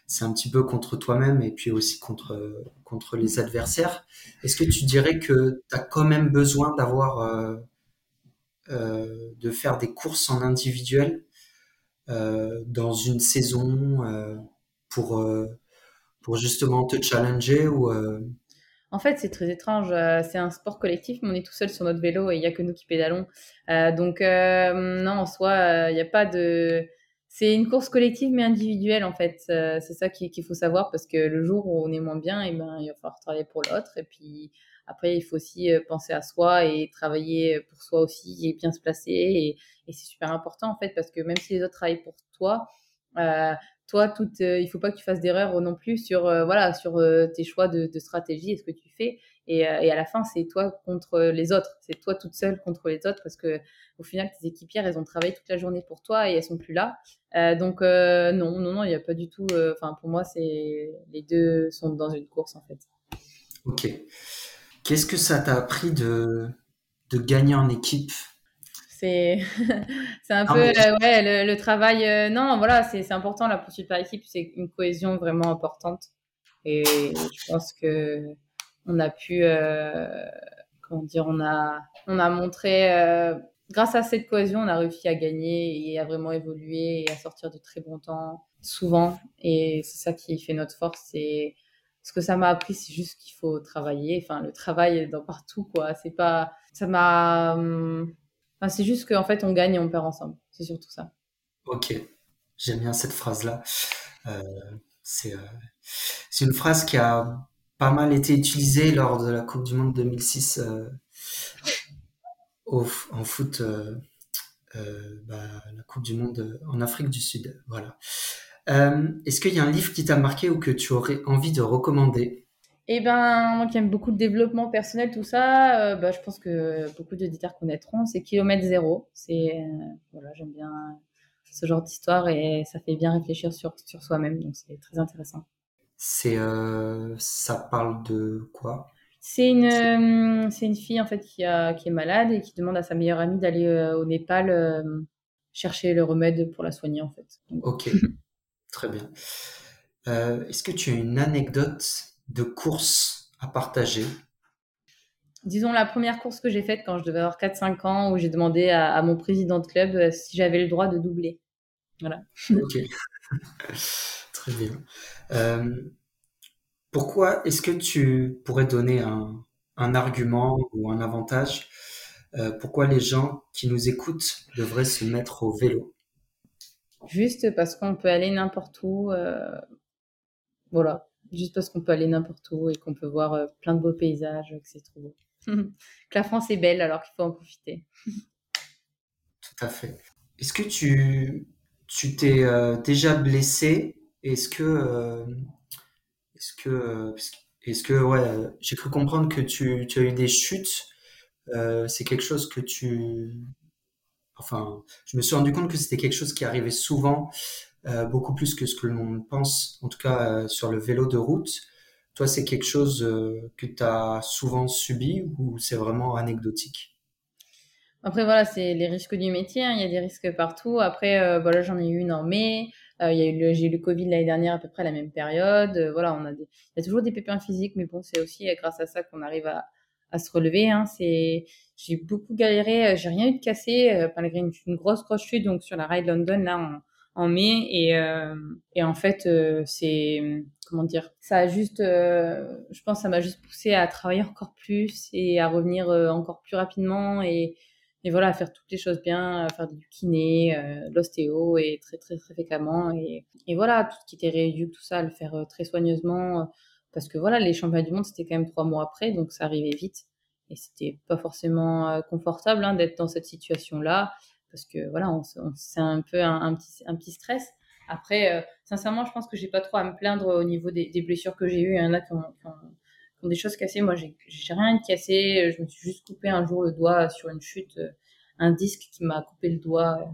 c'est un petit peu contre toi-même et puis aussi contre, contre les adversaires. Est-ce que tu dirais que tu as quand même besoin d'avoir euh, euh, de faire des courses en individuel euh, dans une saison pour, pour justement te challenger ou en fait, c'est très étrange. C'est un sport collectif, mais on est tout seul sur notre vélo et il n'y a que nous qui pédalons. Donc, non, en soi, il n'y a pas de. C'est une course collective mais individuelle en fait. c'est ça qu'il faut savoir parce que le jour où on est moins bien, et eh ben, il va falloir travailler pour l'autre. Et puis après, il faut aussi penser à soi et travailler pour soi aussi et bien se placer. Et, c'est super important en fait parce que même si les autres travaillent pour toi, euh, toi, euh, il faut pas que tu fasses d'erreurs non plus sur, euh, voilà, sur euh, tes choix de stratégie et ce que tu fais. Et, et à la fin, c'est toi contre les autres. C'est toi toute seule contre les autres parce que au final, tes équipières, elles ont travaillé toute la journée pour toi et elles sont plus là. donc non, non, non, il n'y a pas du tout. Enfin, pour moi, c'est les deux sont dans une course en fait. Ok. Qu'est-ce que ça t'a appris de de gagner en équipe? C'est (laughs) c'est un peu euh, ouais le, travail euh, non voilà c'est important la poursuite par équipe c'est une cohésion vraiment importante et je pense que on a pu euh, comment dire on a on a montré grâce à cette cohésion on a réussi à gagner et à vraiment évoluer et à sortir de très bons temps souvent et c'est ça qui fait notre force c'est ce que ça m'a appris c'est juste qu'il faut travailler enfin le travail dans partout quoi c'est pas ça m'a hum, c'est juste qu'en fait, on gagne et on perd ensemble. C'est surtout ça. Ok, j'aime bien cette phrase-là. Euh, c'est euh, une phrase qui a pas mal été utilisée lors de la Coupe du Monde 2006 euh, en foot. Euh, euh, bah, la Coupe du Monde en Afrique du Sud. Voilà. Est-ce qu'il y a un livre qui t'a marqué ou que tu aurais envie de recommander? Eh ben, moi qui aime beaucoup le développement personnel, tout ça, bah, je pense que beaucoup d'auditeurs connaîtront. C'est Kilomètre Zéro. C'est voilà, j'aime bien ce genre d'histoire et ça fait bien réfléchir sur sur soi-même, donc c'est très intéressant. C'est euh, ça parle de quoi? C'est une c'est une fille en fait qui a qui est malade et qui demande à sa meilleure amie d'aller au Népal chercher le remède pour la soigner en fait. ok, (laughs) très bien. Est-ce que tu as une anecdote de courses à partager? Disons la première course que j'ai faite quand je devais avoir 4-5 ans, où j'ai demandé à, mon président de club euh, si j'avais le droit de doubler. Voilà. Ok. (laughs) Très bien. Euh, pourquoi est-ce que tu pourrais donner un, un argument ou un avantage euh, pourquoi les gens qui nous écoutent devraient se mettre au vélo? Juste parce qu'on peut aller n'importe où. euh, voilà. Juste parce qu'on peut aller n'importe où et qu'on peut voir plein de beaux paysages, que c'est trop beau. (laughs) que la France est belle alors qu'il faut en profiter. Tout à fait. Est-ce que tu tu t'es euh, déjà blessé? Est-ce que euh, est-ce que euh, est-ce que ouais, j'ai cru comprendre que tu, as eu des chutes. Euh, c'est quelque chose que tu enfin, je me suis rendu compte que c'était quelque chose qui arrivait souvent, beaucoup plus que ce que monde pense, en tout cas sur le vélo de route. Toi, c'est quelque chose que tu as souvent subi ou c'est vraiment anecdotique? Après, voilà, c'est les risques du métier. hein. Il y a des risques partout. Après, voilà, j'en ai eu une en mai. Euh, il y a eu j'ai eu le Covid l'année dernière à peu près à la même période. Euh, voilà, on a des, il y a toujours des pépins physiques, mais bon, c'est aussi euh, grâce à ça qu'on arrive à, à se relever. Hein. C'est, j'ai beaucoup galéré. euh, J'ai rien eu de cassé euh, malgré une, une grosse grosse chute donc sur la Ride London là en, en mai et euh, et en fait c'est comment dire, ça a juste, je pense, que ça m'a juste poussé à travailler encore plus et à revenir encore plus rapidement et et voilà, faire toutes les choses bien, à faire du kiné, euh, l'ostéo et très très très fréquemment. Et, voilà, tout ce qui était rééduque, tout ça, le faire euh, très soigneusement. euh, parce que voilà, les championnats du monde, c'était quand même trois mois après, donc ça arrivait vite. Et c'était pas forcément euh, confortable hein, d'être dans cette situation-là. Parce que voilà, c'est un peu un, petit, stress. Après, euh, sincèrement, je pense que j'ai pas trop à me plaindre au niveau des, blessures que j'ai eues. Il y en a qui ont, ont des choses cassées. Moi, j'ai j'ai rien cassé. Je me suis juste coupé un jour le doigt sur une chute, euh, un disque qui m'a coupé le doigt, euh,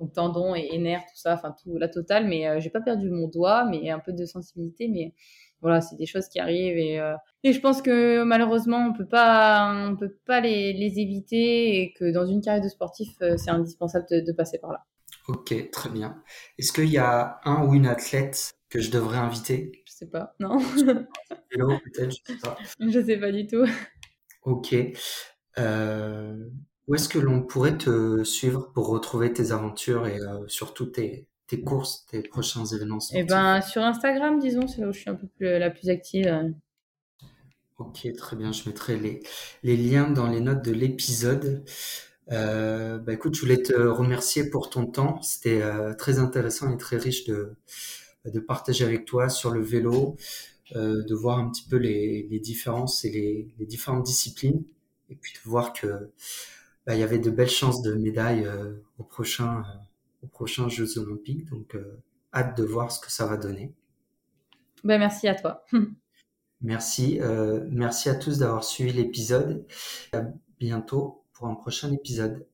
donc tendon et, nerfs, tout ça, enfin tout la totale. Mais euh, j'ai pas perdu mon doigt, mais un peu de sensibilité. Mais voilà, c'est des choses qui arrivent et je pense que malheureusement on peut pas on peut pas les, éviter et que dans une carrière de sportif, c'est indispensable de, de passer par là. Ok, très bien. Est-ce qu'il y a un ou une athlète que je devrais inviter? Je sais pas, non, Vélo, (laughs) peut-être, je sais pas. je sais pas du tout. Ok. Euh, où est-ce que l'on pourrait te suivre pour retrouver tes aventures et euh, surtout tes, tes courses, tes prochains événements sportifs? ben sur Instagram, disons, c'est là où je suis un peu plus la plus active. euh. Ok, très bien. Je mettrai les, les liens dans les notes de l'épisode. Euh, bah écoute, je voulais te remercier pour ton temps. C'était euh, très intéressant et très riche de, de partager avec toi sur le vélo, euh, de voir un petit peu les, les différences et les, les différentes disciplines, et puis de voir que bah, il y avait de belles chances de médailles euh, au prochain, euh, aux prochains Jeux Olympiques. Donc, euh, hâte de voir ce que ça va donner. Ben merci à toi. (laughs) Merci, euh, merci à tous d'avoir suivi l'épisode. À bientôt pour un prochain épisode.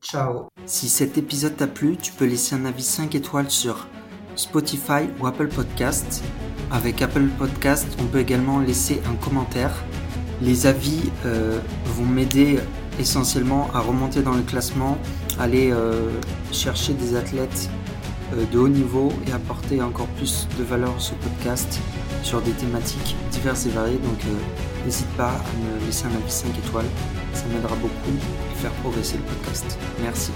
Ciao. Si cet épisode t'a plu, tu peux laisser un avis 5 étoiles sur Spotify ou Apple Podcast. Avec Apple Podcast, on peut également laisser un commentaire. Les avis euh, vont m'aider essentiellement à remonter dans le classement, aller euh, chercher des athlètes euh, de haut niveau et apporter encore plus de valeur à ce podcast sur des thématiques diverses et variées. Donc n'hésite pas à me laisser un avis 5 étoiles, ça m'aidera beaucoup et faire progresser le podcast. Merci.